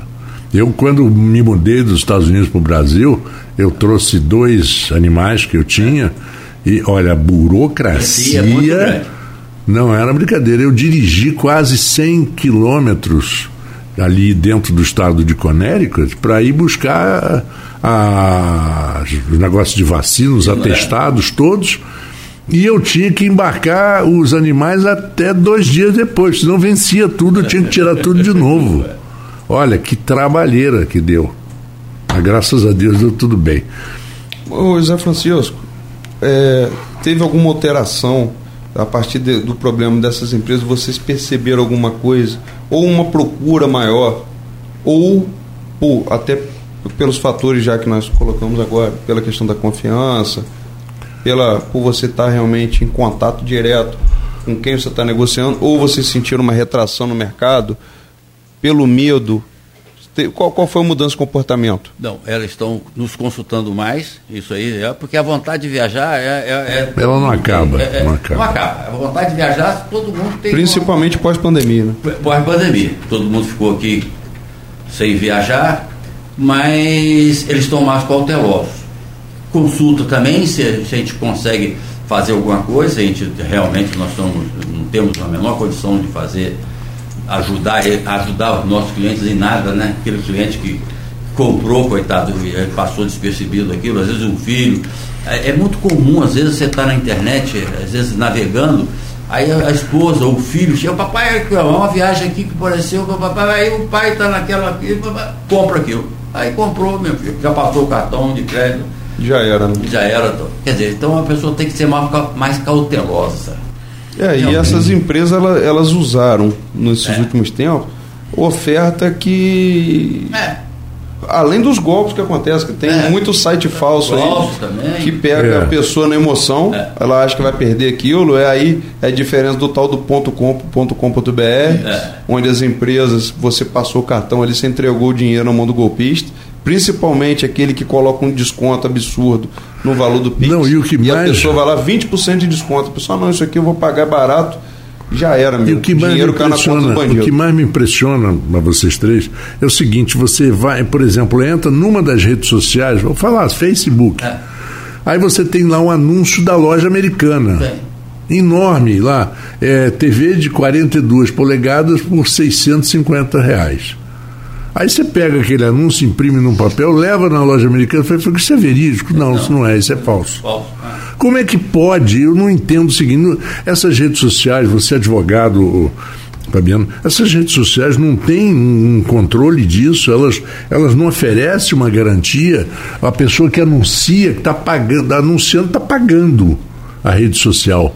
Eu, quando me mudei dos Estados Unidos para o Brasil, eu trouxe dois animais que eu tinha e, olha, a burocracia É grande. não era brincadeira. Eu dirigi quase 100 quilômetros ali dentro do estado de Connecticut para ir buscar a- os negócios de vacina, os atestados todos. E eu tinha que embarcar os animais até dois dias depois, senão vencia tudo, eu tinha que tirar tudo de novo. Olha, que trabalheira que deu. Mas graças a Deus deu tudo bem. Ô, Zé Francisco, é, teve alguma alteração a partir de- do problema dessas empresas? Vocês perceberam alguma coisa? Ou uma procura maior? Ou, pô, até pelos fatores já que nós colocamos agora, pela questão da confiança, pela, por você estar realmente em contato direto com quem você está negociando, ou vocês sentiram uma retração no mercado pelo medo? Qual, qual foi a mudança de comportamento? Não, elas estão nos consultando mais, isso aí, é porque a vontade de viajar é. é- é- Ela não acaba, é- é- não acaba. Não acaba. A vontade de viajar, todo mundo tem. Principalmente pós-pandemia, né? uma- Pós-pandemia. Todo mundo ficou aqui sem viajar, mas eles estão mais cautelosos. Consulta também, se, a gente consegue fazer alguma coisa, a gente realmente nós estamos, não temos a menor condição de fazer, ajudar, ajudar os nossos clientes em nada, né? Aquele cliente que comprou, coitado, eh, passou despercebido aquilo, às vezes um filho. É, é muito comum, às vezes você está na internet, às vezes navegando, aí a, esposa ou o filho chega, papai, ó, uma viagem aqui que apareceu, aí o pai está naquela compra aquilo. Aí comprou, meu filho, já passou o cartão de crédito, Já era, né? já era. Quer dizer, então a pessoa tem que ser mais, mais cautelosa. É, e Realmente. essas empresas elas, elas usaram nesses É. últimos tempos oferta que É, além dos golpes que acontecem, que tem É. muito site falso aí também. que pega É. a pessoa na emoção, É. ela acha que vai perder aquilo, é aí é a diferença do tal do ponto .com, ponto .com.br, É. onde as empresas, você passou o cartão ali, você entregou o dinheiro na mão do golpista, principalmente aquele que coloca um desconto absurdo no valor do Pix. Não, e o que a mais- pessoa vai lá 20% de desconto. A pessoa, não, isso aqui eu vou pagar barato. Já era, meu. E o que mais me dinheiro do impressiona, o que mais me impressiona a vocês três é o seguinte: você vai, por exemplo, entra numa das redes sociais, vou falar, Facebook. É. Aí você tem lá um anúncio da loja americana. Tem. Enorme lá. É, TV de 42 polegadas por 650 reais. Aí você pega aquele anúncio, imprime num papel, leva na loja americana e fala, isso é verídico. Não, isso não é, isso é falso. Falso. Como é que pode? Eu não entendo o seguinte: essas redes sociais, você é advogado, Fabiano, essas redes sociais não têm um controle disso, elas, elas não oferecem uma garantia. A pessoa que anuncia, que está pagando, anunciando, está pagando a rede social.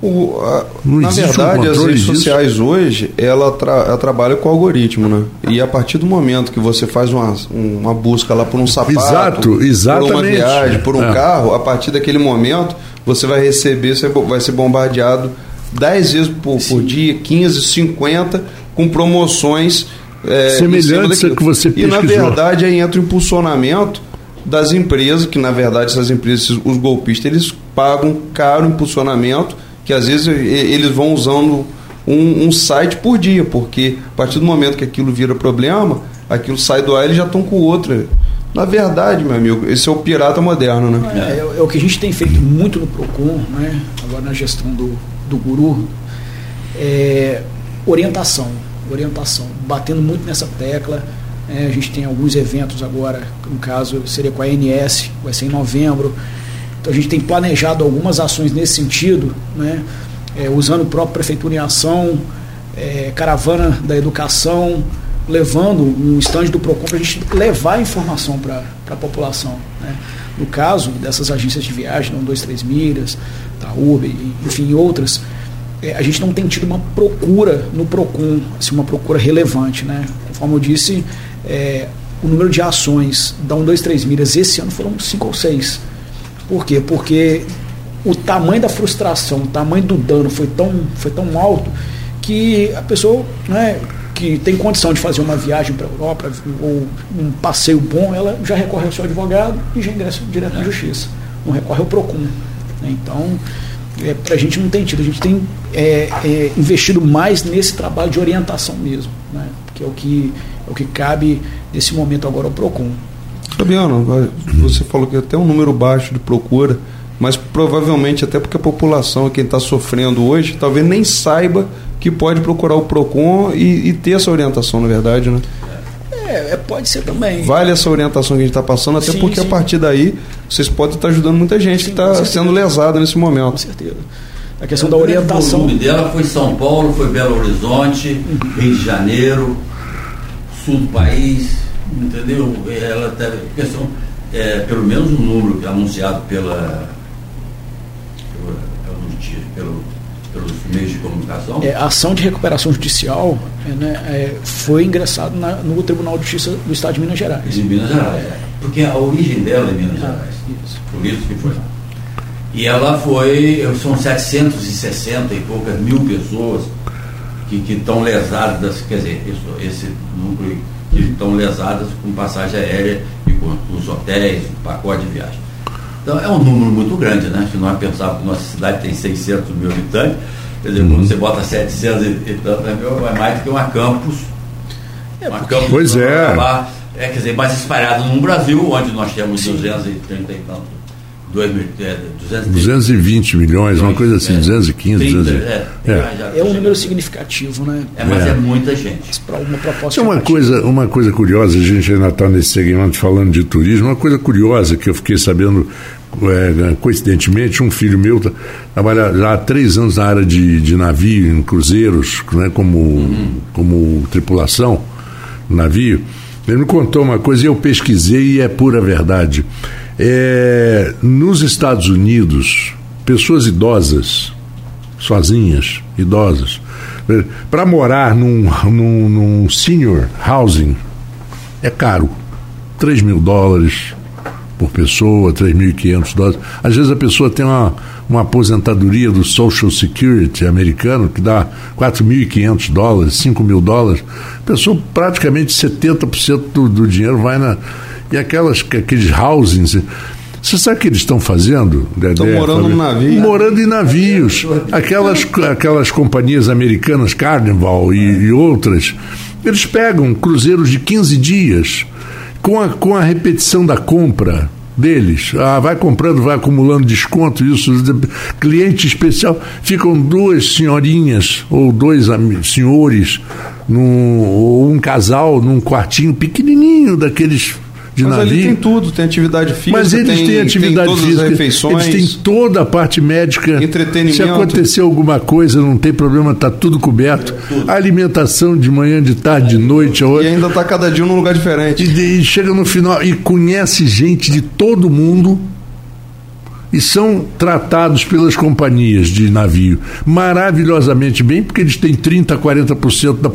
O- a- na existe um verdade, as redes disso? sociais hoje, ela, tra ela trabalha com algoritmo, né? E a partir do momento que você faz uma, uma busca lá por um sapato, Exato, por uma viagem, por um É. carro, a partir daquele momento, você vai receber, você vai ser bombardeado 10 vezes por, por dia, 15, 50, com promoções é, em Semelhantes cima a daquilo. que você E na pesquisou. verdade aí entra o impulsionamento das empresas, que na verdade essas empresas, os golpistas, eles pagam caro impulsionamento, que às vezes eles vão usando um, um site por dia, porque a partir do momento que aquilo vira problema, aquilo sai do ar e eles já estão com outra. Na verdade, meu amigo, esse é o pirata moderno, né? É, é, é o que a gente tem feito muito no PROCON, né? agora na gestão do, do Guru, é orientação, orientação, batendo muito nessa tecla. É, a gente tem alguns eventos agora, no caso seria com a ANS, vai ser em novembro. Então a gente tem planejado algumas ações nesse sentido, né? É, usando o próprio Prefeitura em Ação, é, Caravana da Educação, levando um estande do PROCON para a gente levar informação para a população. Né? No caso dessas agências de viagem, não 23 milhas, da Uber, e, enfim, outras, é, a gente não tem tido uma procura no PROCON, assim, uma procura relevante. Né? Conforme eu disse, é, o número de ações da 123 milhas esse ano foram cinco ou seis. Por quê? Porque o tamanho da frustração, o tamanho do dano foi tão, foi tão alto que a pessoa né, que tem condição de fazer uma viagem para a Europa ou um passeio bom, ela já recorre ao seu advogado e já ingressa direto na justiça. Não recorre ao PROCON. né? Então, é, para a gente não tem tido, a gente tem é, é, investido mais nesse trabalho de orientação mesmo, né? que é o que, é o que cabe nesse momento agora ao PROCON. Fabiano, você falou que até um número baixo de procura, mas provavelmente até porque a população, quem está sofrendo hoje, talvez nem saiba que pode procurar o PROCON e, e ter essa orientação, na verdade, né? É, é, pode ser também. Vale essa orientação que a gente está passando, até Sim, porque sim. a partir daí vocês podem estar ajudando muita gente Sim, que com está sendo lesada nesse Com momento. certeza. A questão da O grande orientação. volume dela foi São Paulo, foi Belo Horizonte, Rio de Janeiro, sul do país, entendeu? Ela teve questão, é, pelo menos o número que é anunciado pela, pela, pela notícia, pelo, pelos meios de comunicação. É, a ação de recuperação judicial é, né, é, foi ingressado na- no Tribunal de Justiça do Estado de Minas Gerais. De Minas Gerais. Porque a origem dela é Minas Ah, Gerais. isso. Por isso que foi. E ela foi, são 760 e poucas mil pessoas que estão lesadas, quer dizer, isso- esse núcleo que estão lesadas com passagem aérea e com os hotéis, o pacote de viagem. Então é um número muito grande, né? Se nós pensarmos que nossa cidade tem 600 mil habitantes, quer dizer, quando você bota 700 e, e tanto, né, é mais do que uma campus. É, uma porque- campus Pois de é. Sorocaba, é, quer dizer, mais espalhado no Brasil, onde nós temos 230 e tanto. 2 mil, é, 230, 220 milhões, uma coisa assim, é, 215, 30, 200. é, É. É um número significativo, né? É, mas É. é muita gente. Para uma proposta. É uma coisa, uma coisa curiosa, a gente ainda está nesse segmento falando de turismo, uma coisa curiosa que eu fiquei sabendo, é, coincidentemente, um filho meu tá- trabalha já há três anos na área de, de navio, em cruzeiros, né, como, como tripulação, navio. Ele me contou uma coisa e eu pesquisei e é pura verdade. É, nos Estados Unidos, pessoas idosas, sozinhas, idosas, para morar num, num, num senior housing é caro. 3 mil dólares por pessoa, 3.500 dólares. Às vezes a pessoa tem uma, uma aposentadoria do Social Security americano que dá 4.500 dólares, 5 mil dólares. A pessoa, praticamente 70% do, do dinheiro vai na. E aquelas, aqueles housings. Você sabe o que eles estão fazendo? Estão morando Fábio? no navio. Morando em navios. Aquelas, aquelas companhias americanas, Carnival e, e outras, eles pegam cruzeiros de 15 dias com a, com a repetição da compra deles. Ah, vai comprando, vai acumulando desconto, isso. Cliente especial. Ficam duas senhorinhas ou dois senhores num, ou um casal num quartinho pequenininho daqueles de Mas navio. ali tem tudo, tem atividade física, Mas eles tem, têm atividade tem todas física, as refeições. eles têm toda a parte médica. Entretenimento. Se acontecer alguma coisa, não tem problema, está tudo coberto. Alimentação de manhã, de tarde, de noite, a E outra. ainda está cada dia num lugar diferente. E, e chega no final e conhece gente de todo mundo e são tratados pelas companhias de navio maravilhosamente bem, porque eles têm 30%, 40% da,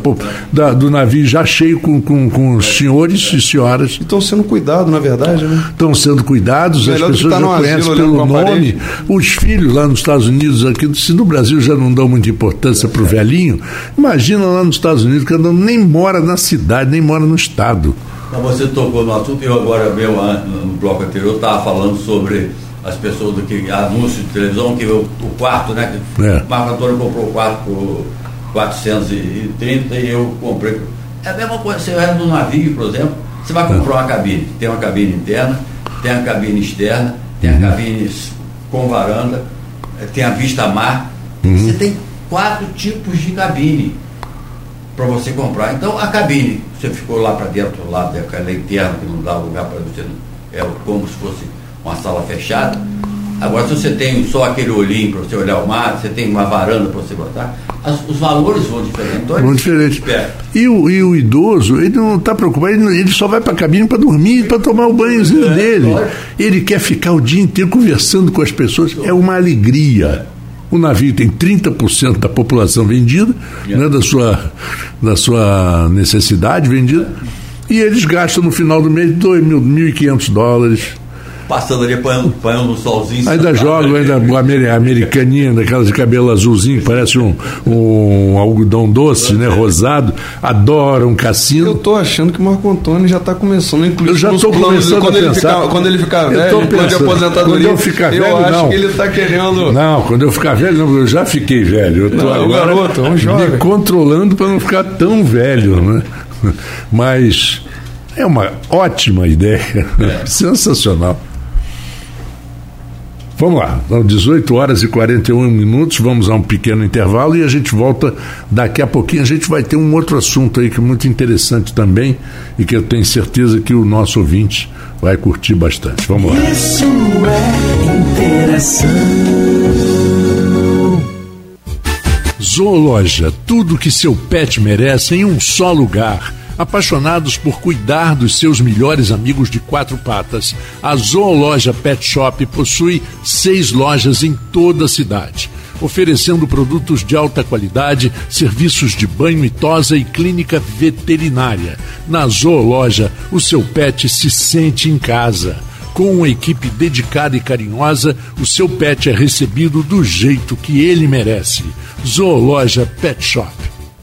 da, do navio já cheio com, com, com os senhores e senhoras. Estão sendo cuidados, na verdade, né? Estão sendo cuidados, as Melhor que pessoas tá já conhecem pelo nome. Os filhos lá nos Estados Unidos, aqui, se no Brasil já não dão muita importância para o velhinho, imagina lá nos Estados Unidos, que não nem mora na cidade, nem mora no estado. Então você tocou no assunto, eu agora, meu, an- no bloco anterior, estava falando sobre as pessoas do que anúncio de televisão, que o, o quarto, né? que É. O Marco Antônio comprou o quarto por 430 e eu comprei. É a mesma coisa, você vai no navio, por exemplo, você vai comprar uma cabine. Tem uma cabine interna, tem a cabine externa, tem a cabine s- com varanda, eh, tem a vista mar. Você tem quatro tipos de cabine para você comprar. Então a cabine, você ficou lá para dentro, lá daquela interna que não dá lugar para você, é como se fosse uma sala fechada. Agora se você tem só aquele olhinho para você olhar o mar, você tem uma varanda para você botar, as- os valores vão diferentes. Então, Muito eles- diferente. Espera. E o, e o idoso, ele não está preocupado, ele, ele só vai para a cabine para dormir, para tomar o banhozinho É, dele. lógico. Ele quer ficar o dia inteiro conversando com as pessoas. É uma alegria. O navio tem 30% da população vendida, né, da, sua, da sua necessidade vendida, e eles gastam no final do mês 2 mil, 1.500 dólares. Passando ali, apanhando, apanhando um solzinho. Ainda ali. ainda a ameri- a americaninha, daquelas de cabelo azulzinho, que parece um, um algodão doce, né, rosado. Adoram cassino. Eu tô achando que o Marco Antônio já está começando a incluir Eu já tô planos começando quando a ele pensar. Ficar, quando ele ficar Eu velho, tô plano de aposentadoria. Quando eu ficar eu velho, acho não. que ele está querendo. Não, quando eu ficar velho, não, eu já fiquei velho. Eu tô Não, agora garoto, um jovem. me controlando para não ficar tão velho, né? Mas é uma ótima ideia, sensacional. Vamos lá, são 18 horas e 41 minutos, vamos a um pequeno intervalo e a gente volta daqui a pouquinho. A gente vai ter um outro assunto aí que é muito interessante também e que eu tenho certeza que o nosso ouvinte vai curtir bastante. Vamos lá. Isso é interação. Zoologia, tudo que seu pet merece em um só lugar. Apaixonados por cuidar dos seus melhores amigos de quatro patas, a Zoologia Pet Shop possui seis lojas em toda a cidade, oferecendo produtos de alta qualidade, serviços de banho e tosa e clínica veterinária. Na Zoologia, o seu pet se sente em casa. Com uma equipe dedicada e carinhosa, o seu pet é recebido do jeito que ele merece. Zoologia Pet Shop.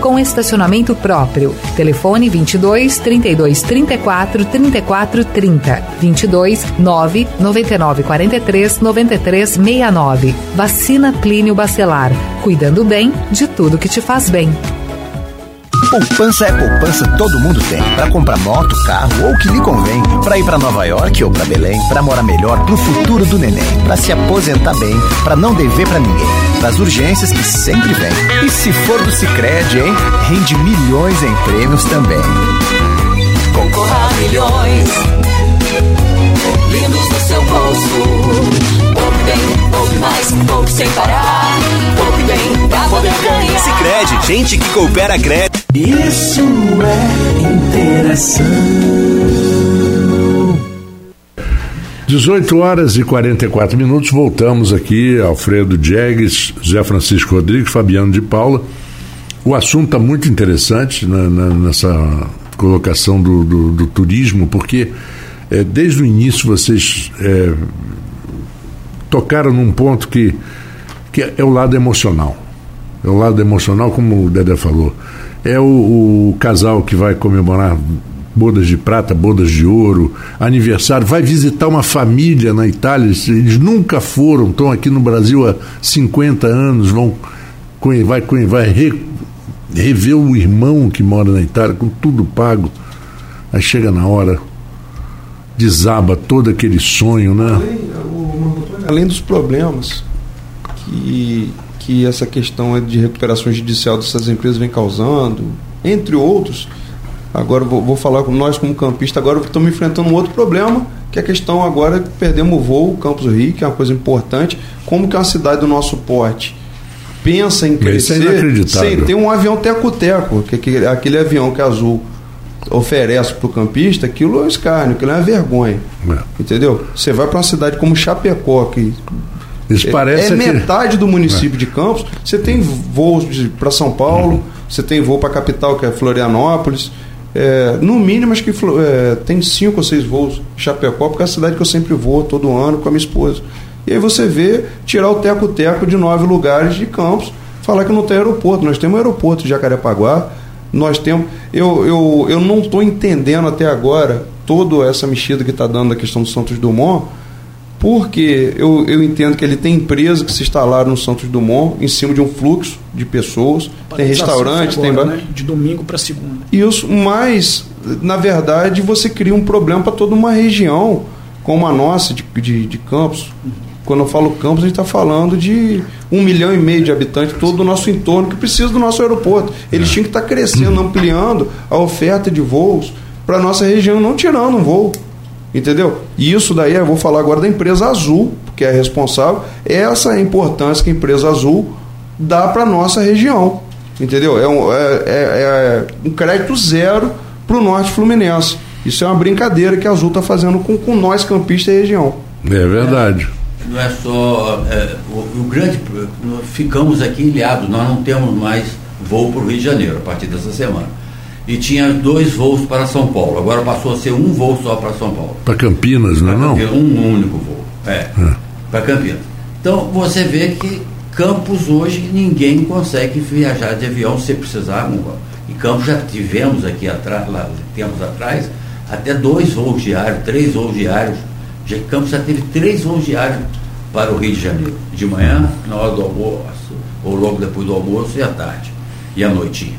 com estacionamento próprio. Telefone 22 32 34 34 30. 22 9 99 43 93 69. Vacina Plínio Bacelar. Cuidando bem de tudo que te faz bem. Poupança é poupança, todo mundo tem. Pra comprar moto, carro ou o que lhe convém. Pra ir pra Nova York ou pra Belém. Pra morar melhor pro futuro do neném. Pra se aposentar bem. Pra não dever pra ninguém. Pras urgências que sempre vem. E se for do Cicred, hein? Rende milhões em prêmios também. Concorra a milhões. Lindos no seu bolso. Poupe bem, poupe mais, poupe sem parar. Poupe bem pra poder ganhar. Sicredi, gente que coopera cresce. Isso é interação. 18 horas e 44 minutos, voltamos aqui, Alfredo Jegues, José Francisco Rodrigues, Fabiano de Paula. O assunto está muito interessante na- na- nessa colocação do, do- do turismo, porque eh, desde o início vocês eh, tocaram num ponto que, que é o lado emocional. É o lado emocional, como o Dedé falou. É o, o casal que vai comemorar bodas de prata, bodas de ouro, aniversário, vai visitar uma família na Itália, eles nunca foram, estão aqui no Brasil há 50 anos, vão vai, vai re, rever o irmão que mora na Itália, com tudo pago. Aí chega na hora, desaba todo aquele sonho, né? Além, além dos problemas que, que essa questão de recuperação judicial dessas empresas vem causando, entre outros, agora vou, vou falar com nós como campista, agora estamos enfrentando um outro problema, que é a questão agora que perdemos o voo, Campos Rio, que é uma coisa importante, como que é uma cidade do nosso porte pensa em crescer é sem ter um avião teco-teco, que aquele, aquele avião que a Azul oferece para o campista, aquilo é um escárnio, aquilo é uma vergonha. É. Entendeu? Você vai para uma cidade como Chapecó, que Isso é, é metade do município é. de Campos, você tem voos para São Paulo, uhum. você tem voo para a capital, que é Florianópolis. É, no mínimo, acho que é, tem cinco ou seis voos em Chapecó, porque é a cidade que eu sempre vou todo ano com a minha esposa. E aí você vê tirar o teco-teco de nove lugares de Campos, falar que não tem aeroporto. Nós temos um aeroporto de Jacarepaguá, nós temos. Eu, eu, eu não estou entendendo até agora toda essa mexida que está dando na questão do Santos Dumont, porque eu, eu entendo que ele tem empresas que se instalaram no Santos Dumont em cima de um fluxo de pessoas, tem restaurante, agora, tem. Né? De domingo para segunda. Isso, mas, na verdade, você cria um problema para toda uma região como a nossa de, de, de Campos. Quando eu falo campos, a gente está falando de um milhão e meio de habitantes, todo o nosso entorno, que precisa do nosso aeroporto. Eles tinham que estar tá crescendo, ampliando a oferta de voos para a nossa região, não tirando um voo. Entendeu? E isso daí, eu vou falar agora da empresa Azul, que é responsável, essa é a importância que a empresa Azul dá para a nossa região. Entendeu? É um, é, é, é um crédito zero para o norte fluminense. Isso é uma brincadeira que a Azul está fazendo com, com nós, campistas e região. É verdade não é só é, o, o, grande ficamos aqui ilhados nós não temos mais voo para o Rio de Janeiro a partir dessa semana e tinha dois voos para São Paulo agora passou a ser um voo só para São Paulo para Campinas não é não um único voo é, é. para Campinas então você vê que Campos hoje ninguém consegue viajar de avião se precisar e Campos já tivemos aqui atrás lá tempos atrás até dois voos diários três voos diários Campos já teve três voos diários para o Rio de Janeiro. De manhã, na hora do almoço, ou logo depois do almoço e à tarde. E à noitinha.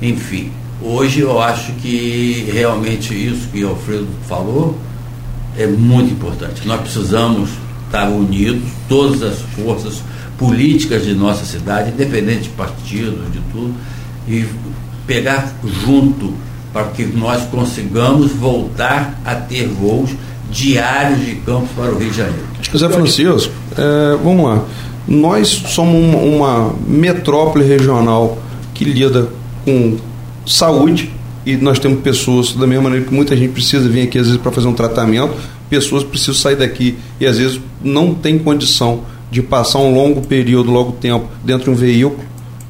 Enfim, hoje eu acho que realmente isso que o Alfredo falou é muito importante. Nós precisamos estar unidos, todas as forças políticas de nossa cidade, independente de partidos, de tudo, e pegar junto para que nós consigamos voltar a ter voos diários de campos para o Rio de Janeiro. José Francisco, é, vamos lá. Nós somos uma, uma metrópole regional que lida com saúde e nós temos pessoas, da mesma maneira que muita gente precisa vir aqui às vezes para fazer um tratamento, pessoas precisam sair daqui e às vezes não tem condição de passar um longo período, longo tempo dentro de um veículo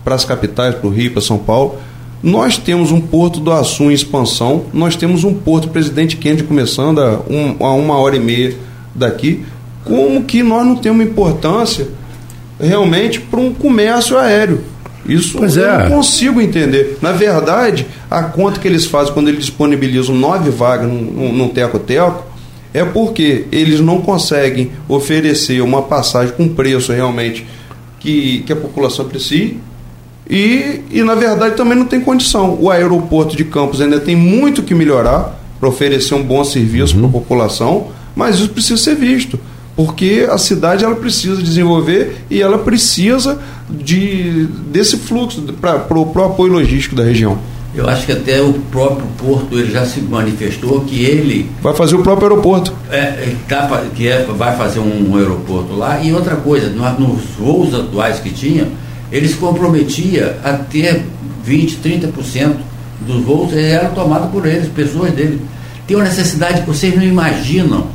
para as capitais, para o Rio, para São Paulo. Nós temos um porto do Açu em expansão, nós temos um porto Presidente Kennedy começando a, um, a uma hora e meia daqui. Como que nós não temos importância realmente para um comércio aéreo? Isso pois eu é. não consigo entender. Na verdade, a conta que eles fazem quando eles disponibilizam nove vagas num, num teco-teco é porque eles não conseguem oferecer uma passagem com preço realmente que, que a população precisa e, e, na verdade, também não tem condição. O aeroporto de Campos ainda tem muito que melhorar para oferecer um bom serviço uhum. para a população, mas isso precisa ser visto. Porque a cidade ela precisa desenvolver e ela precisa de, desse fluxo para o apoio logístico da região. Eu acho que até o próprio Porto ele já se manifestou que ele. Vai fazer o próprio aeroporto. É, tá, que é, vai fazer um aeroporto lá. E outra coisa, nos voos atuais que tinha, ele se comprometia a ter 20%, 30% dos voos eram tomados por eles, pessoas dele. Tem uma necessidade que vocês não imaginam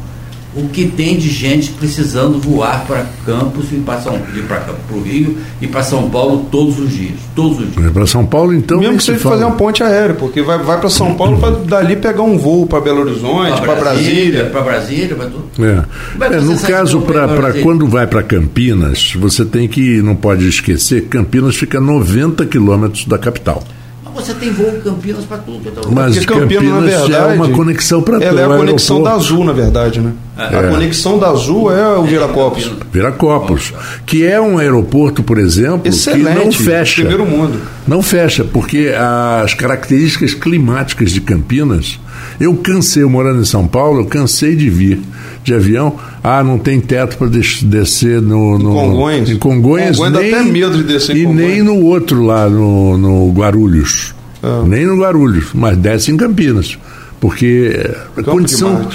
o que tem de gente precisando voar para Campos e para São para o Rio e para São Paulo todos os dias, todos os dias. Para São Paulo, então. Mesmo que se seja fala. fazer uma ponte aérea, porque vai, vai para São Paulo para dali pegar um voo para Belo Horizonte, para Brasília. para Brasília, para tudo. É. Mas É, no caso, para quando vai para Campinas, você tem que, não pode esquecer, que Campinas fica a 90 quilômetros da capital. Mas você tem voo Campinas para tudo. lugar. Mas Porque Campinas, Campinas, na já é verdade, uma conexão para Ela é a conexão da. Azul, na verdade, né? É. A conexão da Azul é o Viracopos. Viracopos, que é um aeroporto, por exemplo, que Excelente. não fecha. Primeiro mundo. Não fecha, porque as características climáticas de Campinas, eu cansei, eu morando em São Paulo, eu cansei de vir de avião. Ah, não tem teto para descer no, no Congonhas. Em Congonhas, Congonhas dá nem, até medo de descer em E Congonhas. nem no outro lá, no, no Guarulhos. Ah. Nem no Guarulhos, mas desce em Campinas. Porque a Campo de condição.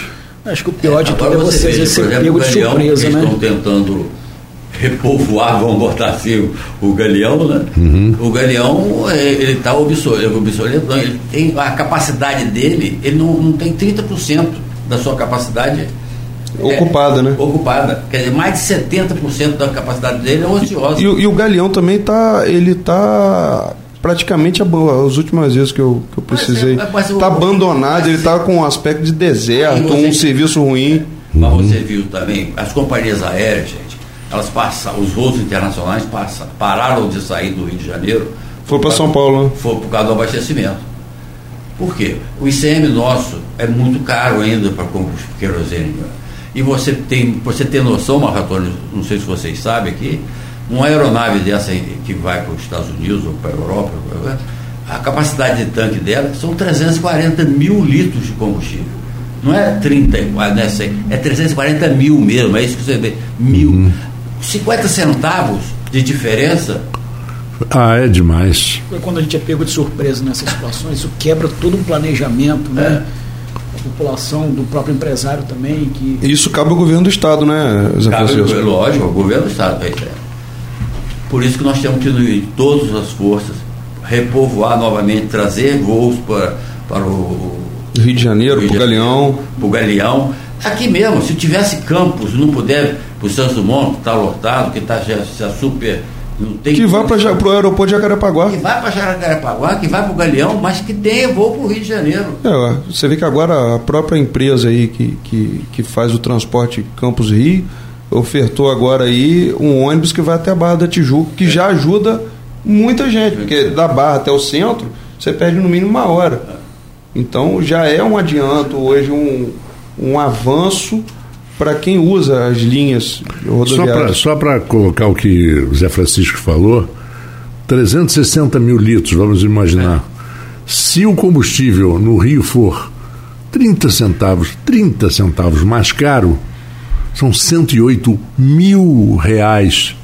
Acho que o pior de tudo é você ser exemplo, pego o de Galeão, surpresa, eles né? estão tentando repovoar, vamos botar assim, o, o Galeão, né? Uhum. O Galeão, é, ele está obsoleto, obsoleto não, ele tem a capacidade dele, ele não, não tem 30% da sua capacidade Ocupada, é, né? Ocupada. Quer dizer, mais de 70% da capacidade dele é ociosa. E, o- e o Galeão também tá. Ele tá praticamente as últimas vezes que eu, que eu Mas é- precisei. mas tá abandonado, mas ele tá com um aspecto de deserto, um serviço ruim. Mas você viu também, as companhias aéreas, gente, elas passam, os voos internacionais passam, pararam de sair do Rio de Janeiro. Foi para São Paulo, né? Foi por causa do abastecimento. Por quê? O ICM nosso é muito caro ainda para combustível querosene. E você tem, você tem noção, Marco Antônio, não sei se vocês sabem aqui, uma aeronave dessa aí que vai para os Estados Unidos ou para a Europa, a capacidade de tanque dela são 340 mil litros de combustível. Não é 30, não é 100, é 340 mil mesmo, é isso que você vê. Mil. 50 centavos de diferença Ah, é demais. Quando a gente é pego de surpresa nessas situações, isso quebra todo um planejamento, né? A população, do próprio empresário também, que Isso cabe ao governo do estado, né, Zé Cabe, Francisco? lógico, o governo do Estado. é. Por isso que nós temos que unir todas as forças, repovoar novamente, trazer voos para, para o Rio de Janeiro, pro de Galeão. para o Galeão. Aqui mesmo, se tivesse campos, não puder, para o Santos Dumont, que está lotado, que está já, já super. Não tem Que vai para o aeroporto de Jacarepaguá. que vai para Jaraguá, que vai para o Galeão, mas que tenha voo para o Rio de Janeiro. É, você vê que agora a própria empresa aí que, que, que faz o transporte Campos Rio ofertou agora aí um ônibus que vai até a Barra da Tijuca, que já ajuda muita gente, porque da Barra até o centro você perde no mínimo uma hora. Então já é um adianto hoje, um, um avanço para quem usa as linhas rodoviárias. Só para colocar o que o Zé Francisco falou, 360 mil litros, vamos imaginar. Se o combustível no Rio for 30 centavos, 30 centavos mais caro, são 108 mil reais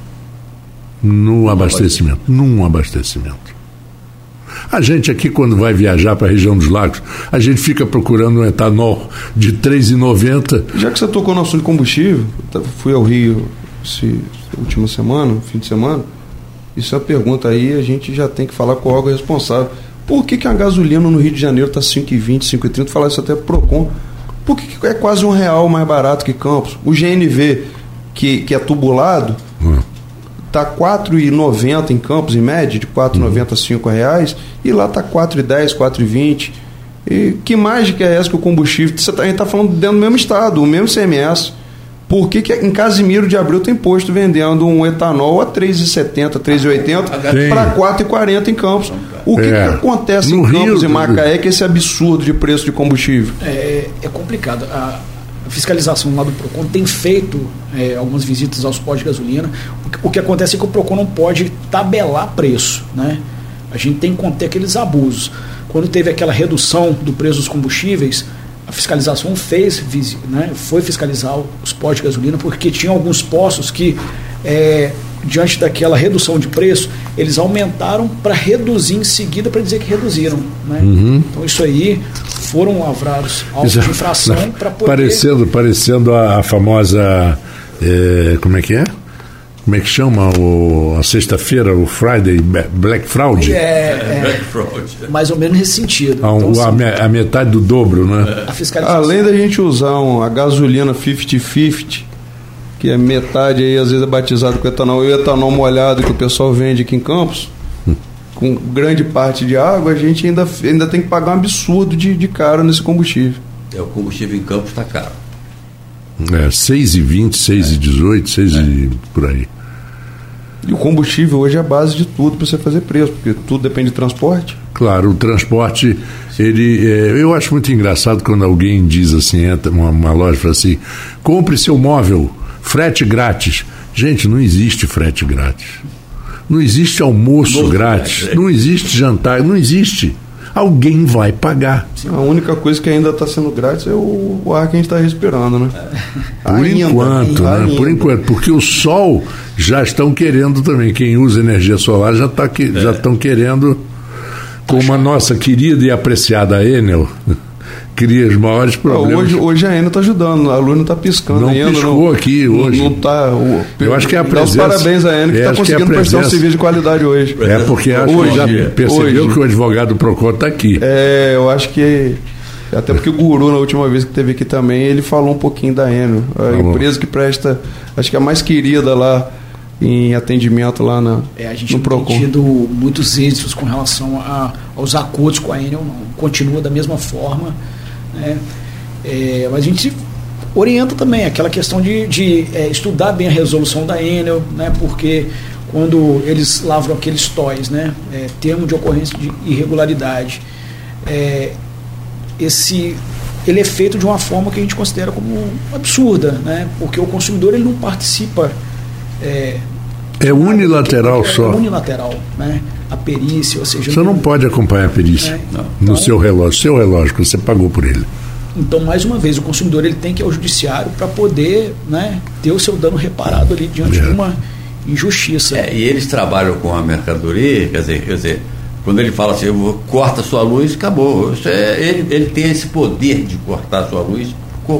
no abastecimento. Num abastecimento. A gente aqui, quando vai viajar para a região dos lagos, a gente fica procurando um etanol de R$ 3,90. Já que você tocou no assunto de combustível, fui ao Rio esse, última semana, fim de semana, isso é uma pergunta aí, a gente já tem que falar com o órgão responsável. Por que, que a gasolina no Rio de Janeiro está 5,20, 5,30? Falar isso até pro Procon. Por que, que é quase um real mais barato que Campos? O GNV, que, que é tubulado, Hum. tá R$ 4,90 em Campos, em média, de R$ 4,90 a 5 reais, e lá tá R$ 4,10, R$ 4,20. E que mágica é essa que o combustível. Você tá, a gente está falando dentro do mesmo estado, o mesmo CMS. Por que, que em Casimiro de Abril tem posto vendendo um etanol a R$ 3,70, R$ 3,80 Tem. para R$ 4,40 em Campos? O que, É. que acontece No em Campos Rio, e Macaé que é esse absurdo de preço de combustível? é, é complicado. A, fiscalização lá do PROCON tem feito é, algumas visitas aos postos de gasolina. O que, o que acontece é que o PROCON não pode tabelar preço. Né? A gente tem que conter aqueles abusos. Quando teve aquela redução do preço dos combustíveis, a fiscalização fez, né, foi fiscalizar os postos de gasolina, porque tinha alguns postos que, é, diante daquela redução de preço, eles aumentaram para reduzir em seguida para dizer que reduziram. Né? Então isso aí foram lavrados autos de infração para poder. Parecendo, parecendo a, a famosa. eh, como é que é? como é que chama o, a sexta-feira, o Friday Black Fraud? É, é, Black Fraud. mais ou menos nesse sentido. A, Então, o- a assim, a metade do dobro, né? a fiscalização. Além da gente usar um- a gasolina 50-50, que é metade aí, às vezes é batizado com etanol, e o etanol molhado que o pessoal vende aqui em Campos, com grande parte de água, a gente ainda, ainda tem que pagar um absurdo de, de caro nesse combustível. É, o combustível em campo está caro. É, 6,20, 6,18, 6 e por aí. E o combustível hoje é a base de tudo para você fazer preço, porque tudo depende de transporte. Claro, o transporte, ele, é, eu acho muito engraçado quando alguém diz assim, entra uma, uma loja e fala assim, compre seu móvel, frete grátis. Gente, não existe frete grátis. Não existe almoço grátis. é. Não existe jantar, não existe. Alguém vai pagar. A única coisa que ainda está sendo grátis é o, o ar que a gente está respirando, né? Por Ainda, enquanto, né? ainda. Por enquanto, porque o sol já estão querendo também. Quem usa energia solar já tá que, já estão querendo, como a nossa querida e apreciada Enel cria os maiores problemas. Hoje, hoje a Enel está ajudando, a luz não está piscando Não ainda. piscou aqui não- hoje. Não tá, o- Eu acho que é a dá os presença- parabéns à Enel que é, está é a conseguindo prestar um presença- serviço de qualidade hoje. É porque acho Hoje, que já percebeu hoje. que o advogado Procon está aqui. É, eu acho que. Até porque o Guru, na última vez que teve aqui também, ele falou um pouquinho da Enel. A Tá bom. empresa que presta, acho que é a mais querida lá em atendimento lá na, É, a gente no Procon. tem tido muitos êxitos com relação a- aos acordos com a Enel, não. Continua da mesma forma. Né? É, mas a gente orienta também aquela questão de, de, é, estudar bem a resolução da Enel, né? porque quando eles lavram aqueles TOIs, né? É, termo de ocorrência de irregularidade, é, esse ele é feito de uma forma que a gente considera como absurda, né? porque o consumidor ele não participa é, É unilateral é só. unilateral, né? A perícia, ou seja, Você não pode acompanhar a perícia É, não. No Então- seu relógio. Seu relógio, que você pagou por ele. Então, mais uma vez, o consumidor ele tem que ir ao judiciário para poder, né, ter o seu dano reparado ali diante É. de uma injustiça. É, e eles trabalham com a mercadoria, quer dizer, quer dizer quando ele fala assim, vou, corta sua luz, acabou. Isso é- ele, ele tem esse poder de cortar sua luz,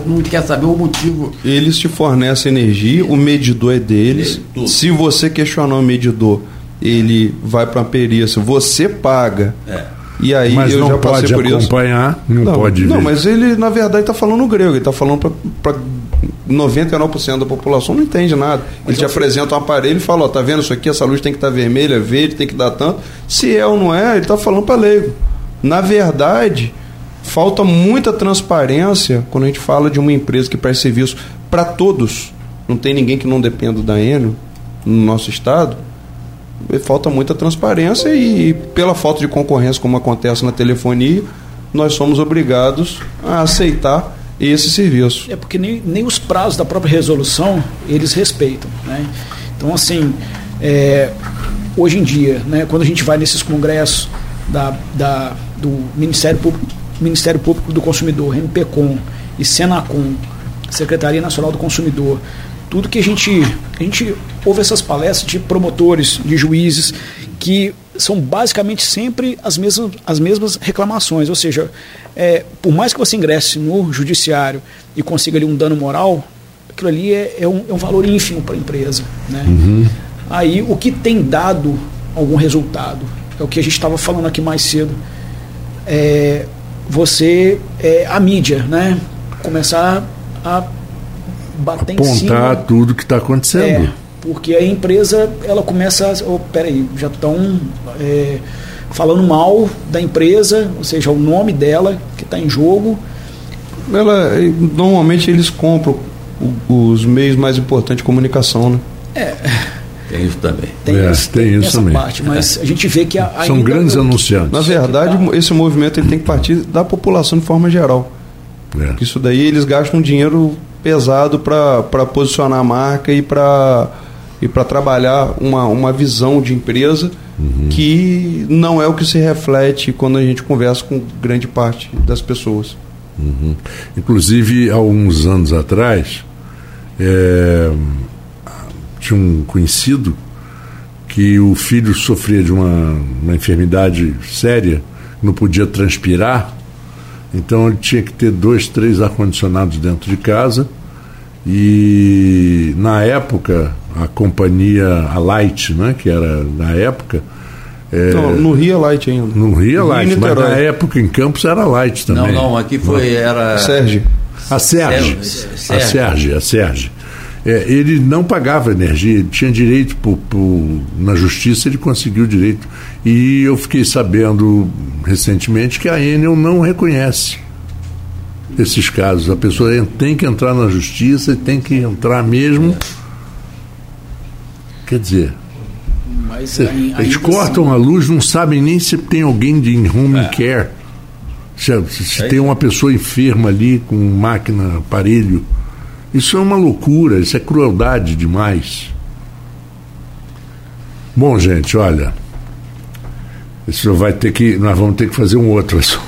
não quer saber o motivo. Eles te fornecem energia, o medidor é deles. É. Se você questionar o medidor, ele vai para uma perícia, você paga. É. E aí Mas eu já não passei pode por isso. acompanhar, não, pode Não, ver. mas ele, na verdade, está falando grego. Ele está falando para 99% da população não entende nada. Ele te apresenta um aparelho e fala, ó, tá vendo isso aqui? Essa luz tem que estar vermelha, verde, tem que dar tanto. Se é ou não é, ele está falando para leigo. Na verdade, falta muita transparência quando a gente fala de uma empresa que presta serviço para todos. Não tem ninguém que não dependa da Enel no nosso estado. Falta muita transparência e, pela falta de concorrência, como acontece na telefonia, nós somos obrigados a aceitar esse serviço. É porque nem, nem os prazos da própria resolução eles respeitam. Né? Então, assim, é, hoje em dia, né, quando a gente vai nesses congressos da, da- do Ministério Público, Ministério Público do Consumidor, MPCOM e Senacom, Secretaria Nacional do Consumidor, tudo que a gente. A gente ouve essas palestras de promotores, de juízes, que são basicamente sempre as mesmas, as mesmas reclamações. Ou seja, é, por mais que você ingresse no judiciário e consiga ali um dano moral, aquilo ali é, é um, é um valor ínfimo para a empresa. Né? Aí o que tem dado algum resultado é o que a gente estava falando aqui mais cedo. É, você, é, a mídia, né? começar a bater em cima Apontar tudo que está acontecendo. é, porque a empresa ela começa a. Oh, peraí, já estão é, falando mal da empresa, ou seja, o nome dela que está em jogo. Ela, normalmente eles compram os meios mais importantes de comunicação, né? Tem isso também. Tem, É, esse- tem isso essa também. parte, mas a gente vê que a, São grandes anunciantes. Na verdade, esse movimento ele tem que partir da população de forma geral. É. Porque isso daí eles gastam dinheiro pesado para posicionar a marca e para e para trabalhar uma, uma visão de empresa que não é o que se reflete quando a gente conversa com grande parte das pessoas. Inclusive, há uns anos atrás, é, tinha um conhecido que o filho sofria de uma, uma enfermidade séria, não podia transpirar, então ele tinha que ter dois, três ar-condicionados dentro de casa. E na época, a companhia, a Light, né, que era na época. é, Não, no Rio é Light ainda. no Rio no Light, mas Niterói. na época em Campos era Light Não, também. não, aqui foi, era... Sérgio. A Sérgio. a Serge, a Serge. É, ele não pagava energia, ele tinha direito por, por- na justiça, ele conseguiu direito. E eu fiquei sabendo recentemente que a Enel não reconhece esses casos. A pessoa tem que entrar na justiça e tem que entrar mesmo. Quer dizer, Mas cê- ai- ainda eles assim- cortam a luz, não sabem nem se tem alguém de home care. Se, se tem uma pessoa enferma ali com máquina, aparelho. Isso é uma loucura, isso é crueldade demais. Bom, gente, olha. Isso vai ter que. Nós vamos ter que fazer um outro assunto.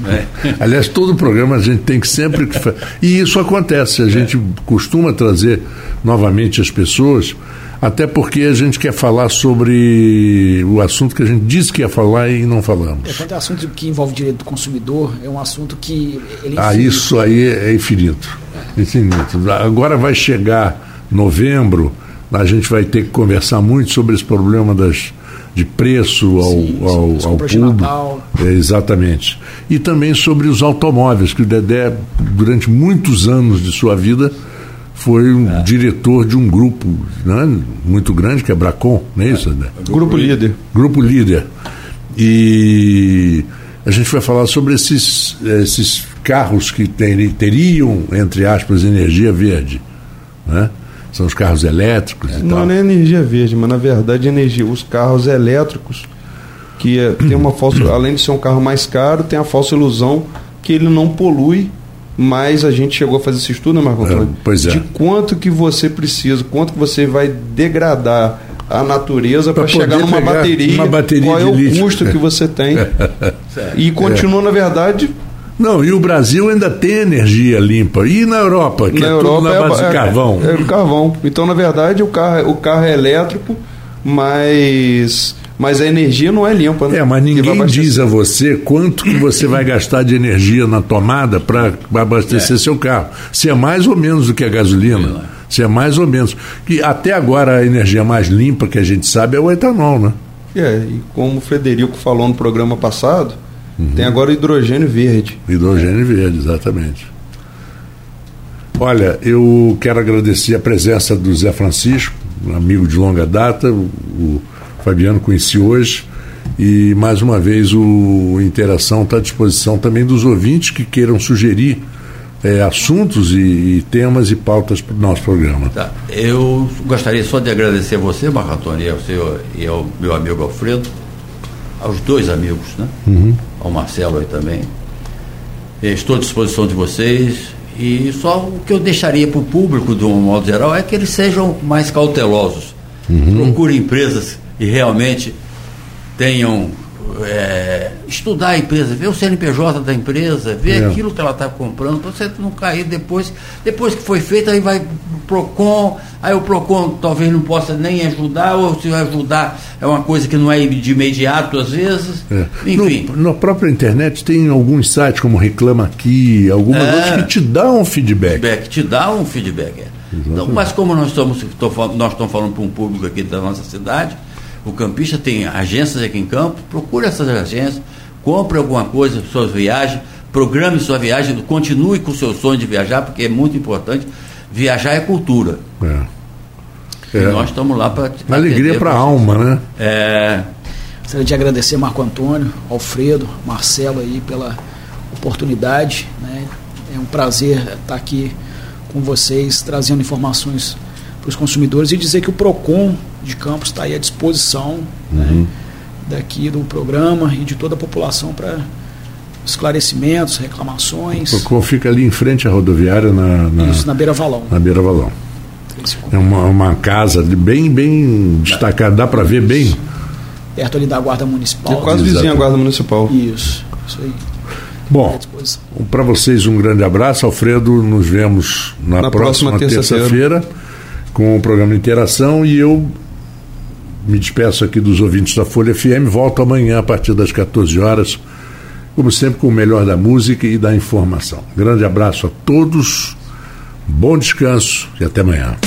Aliás, todo programa a gente tem que sempre. que fa- E isso acontece, a gente costuma trazer novamente as pessoas, até porque a gente quer falar sobre o assunto que a gente disse que ia falar e não É, falamos. quanto ao assunto que envolve direito do consumidor, é um assunto que ele Ah, isso aí é infinito. Infinito. Agora vai chegar novembro, a gente vai ter que conversar muito sobre esse problema das, de preço ao, Sim, ao, as ao de público. Natal. É, exatamente. E também sobre os automóveis, que o Dedé, durante muitos anos de sua vida, foi um diretor de um grupo né, muito grande, que é Bracon, não é isso, Dedé? Grupo líder. Grupo Líder. E a gente vai falar sobre esses, esses carros que teri- teriam, entre aspas, energia verde. Né? São os carros elétricos e Não tal. é nem energia verde, mas na verdade energia, os carros elétricos, que é- tem uma falsa, além de ser um carro mais caro, tem a falsa ilusão que ele não polui, mas a gente chegou a fazer esse estudo, né, Marco Antônio? É, pois é. De quanto que você precisa, quanto que você vai degradar a natureza para chegar numa bateria, uma bateria qual é o lítio. custo que você tem. e continua, na verdade, Não, e o Brasil ainda tem energia limpa. E na Europa, que na é Europa tudo na é, base é- de carvão. É, carvão. Então, na verdade, o carro, o carro é elétrico, mas, mas a energia não é limpa. né? É, mas ninguém diz a você quanto que você vai gastar de energia na tomada para abastecer seu carro. Se é mais ou menos do que a gasolina. Se é mais ou menos. Que até agora a energia mais limpa que a gente sabe é o etanol, né? É, e como o Frederico falou no programa passado, Uhum. tem agora o hidrogênio verde. Hidrogênio verde, exatamente. Olha, eu quero agradecer a presença do Zé Francisco, um amigo de longa data, o, Fabiano conheci hoje, e mais uma vez o Interação está à disposição também dos ouvintes que queiram sugerir eh, assuntos e, e temas e pautas para o nosso programa. Tá. Eu gostaria só de agradecer a você, Marco Antônio, e ao, seu, e ao meu amigo Alfredo, aos dois amigos, né? Ao Marcelo aí também. Eh, Estou à disposição de vocês. E só o que eu deixaria para o público, de um modo geral, é que eles sejam mais cautelosos. Procurem empresas e realmente tenham. Eh, estudar a empresa, ver o CNPJ da empresa, ver É. aquilo que ela está comprando, para você não cair depois. Depois que foi feito, aí vai pro PROCON, aí o PROCON talvez não possa nem ajudar, ou se ajudar é uma coisa que não é de imediato às vezes. É. Enfim. No, na própria internet tem alguns sites como Reclama Aqui, algumas É. outras que te dão um feedback. feedback, te dá um feedback. é. Então, mas como nós estamos, tô nós estamos falando para um público aqui da nossa cidade, o campista tem agências aqui em campo, procure essas agências, compre alguma coisa, suas viagens, programe sua viagem, continue com o seu sonho de viajar, porque é muito importante. Viajar é cultura. É. E É. nós estamos lá para. Alegria para a alma, né? É, Gostaria de agradecer Marco Antônio, Alfredo, Marcelo aí pela oportunidade. Né? É um prazer estar aqui com vocês, trazendo informações para os consumidores e dizer que o PROCON de Campos está aí à disposição né, daqui do programa e de toda a população para esclarecimentos, reclamações. O Procon fica ali em frente à rodoviária na, na, Isso na Beira Valão. na Beira Valão. É uma, uma casa de bem, bem destacada, dá para ver bem. Perto ali da Guarda É Municipal. quase Exato. vizinho à Guarda Municipal. Isso, isso aí. Bom, para vocês um grande abraço, Alfredo. Nos vemos na, Na próxima, próxima terça-feira com o programa Interação e eu me despeço aqui dos ouvintes da Folha FM. Volto amanhã a partir das 14 horas, como sempre, com o melhor da música e da informação. Grande abraço a todos, bom descanso e até amanhã.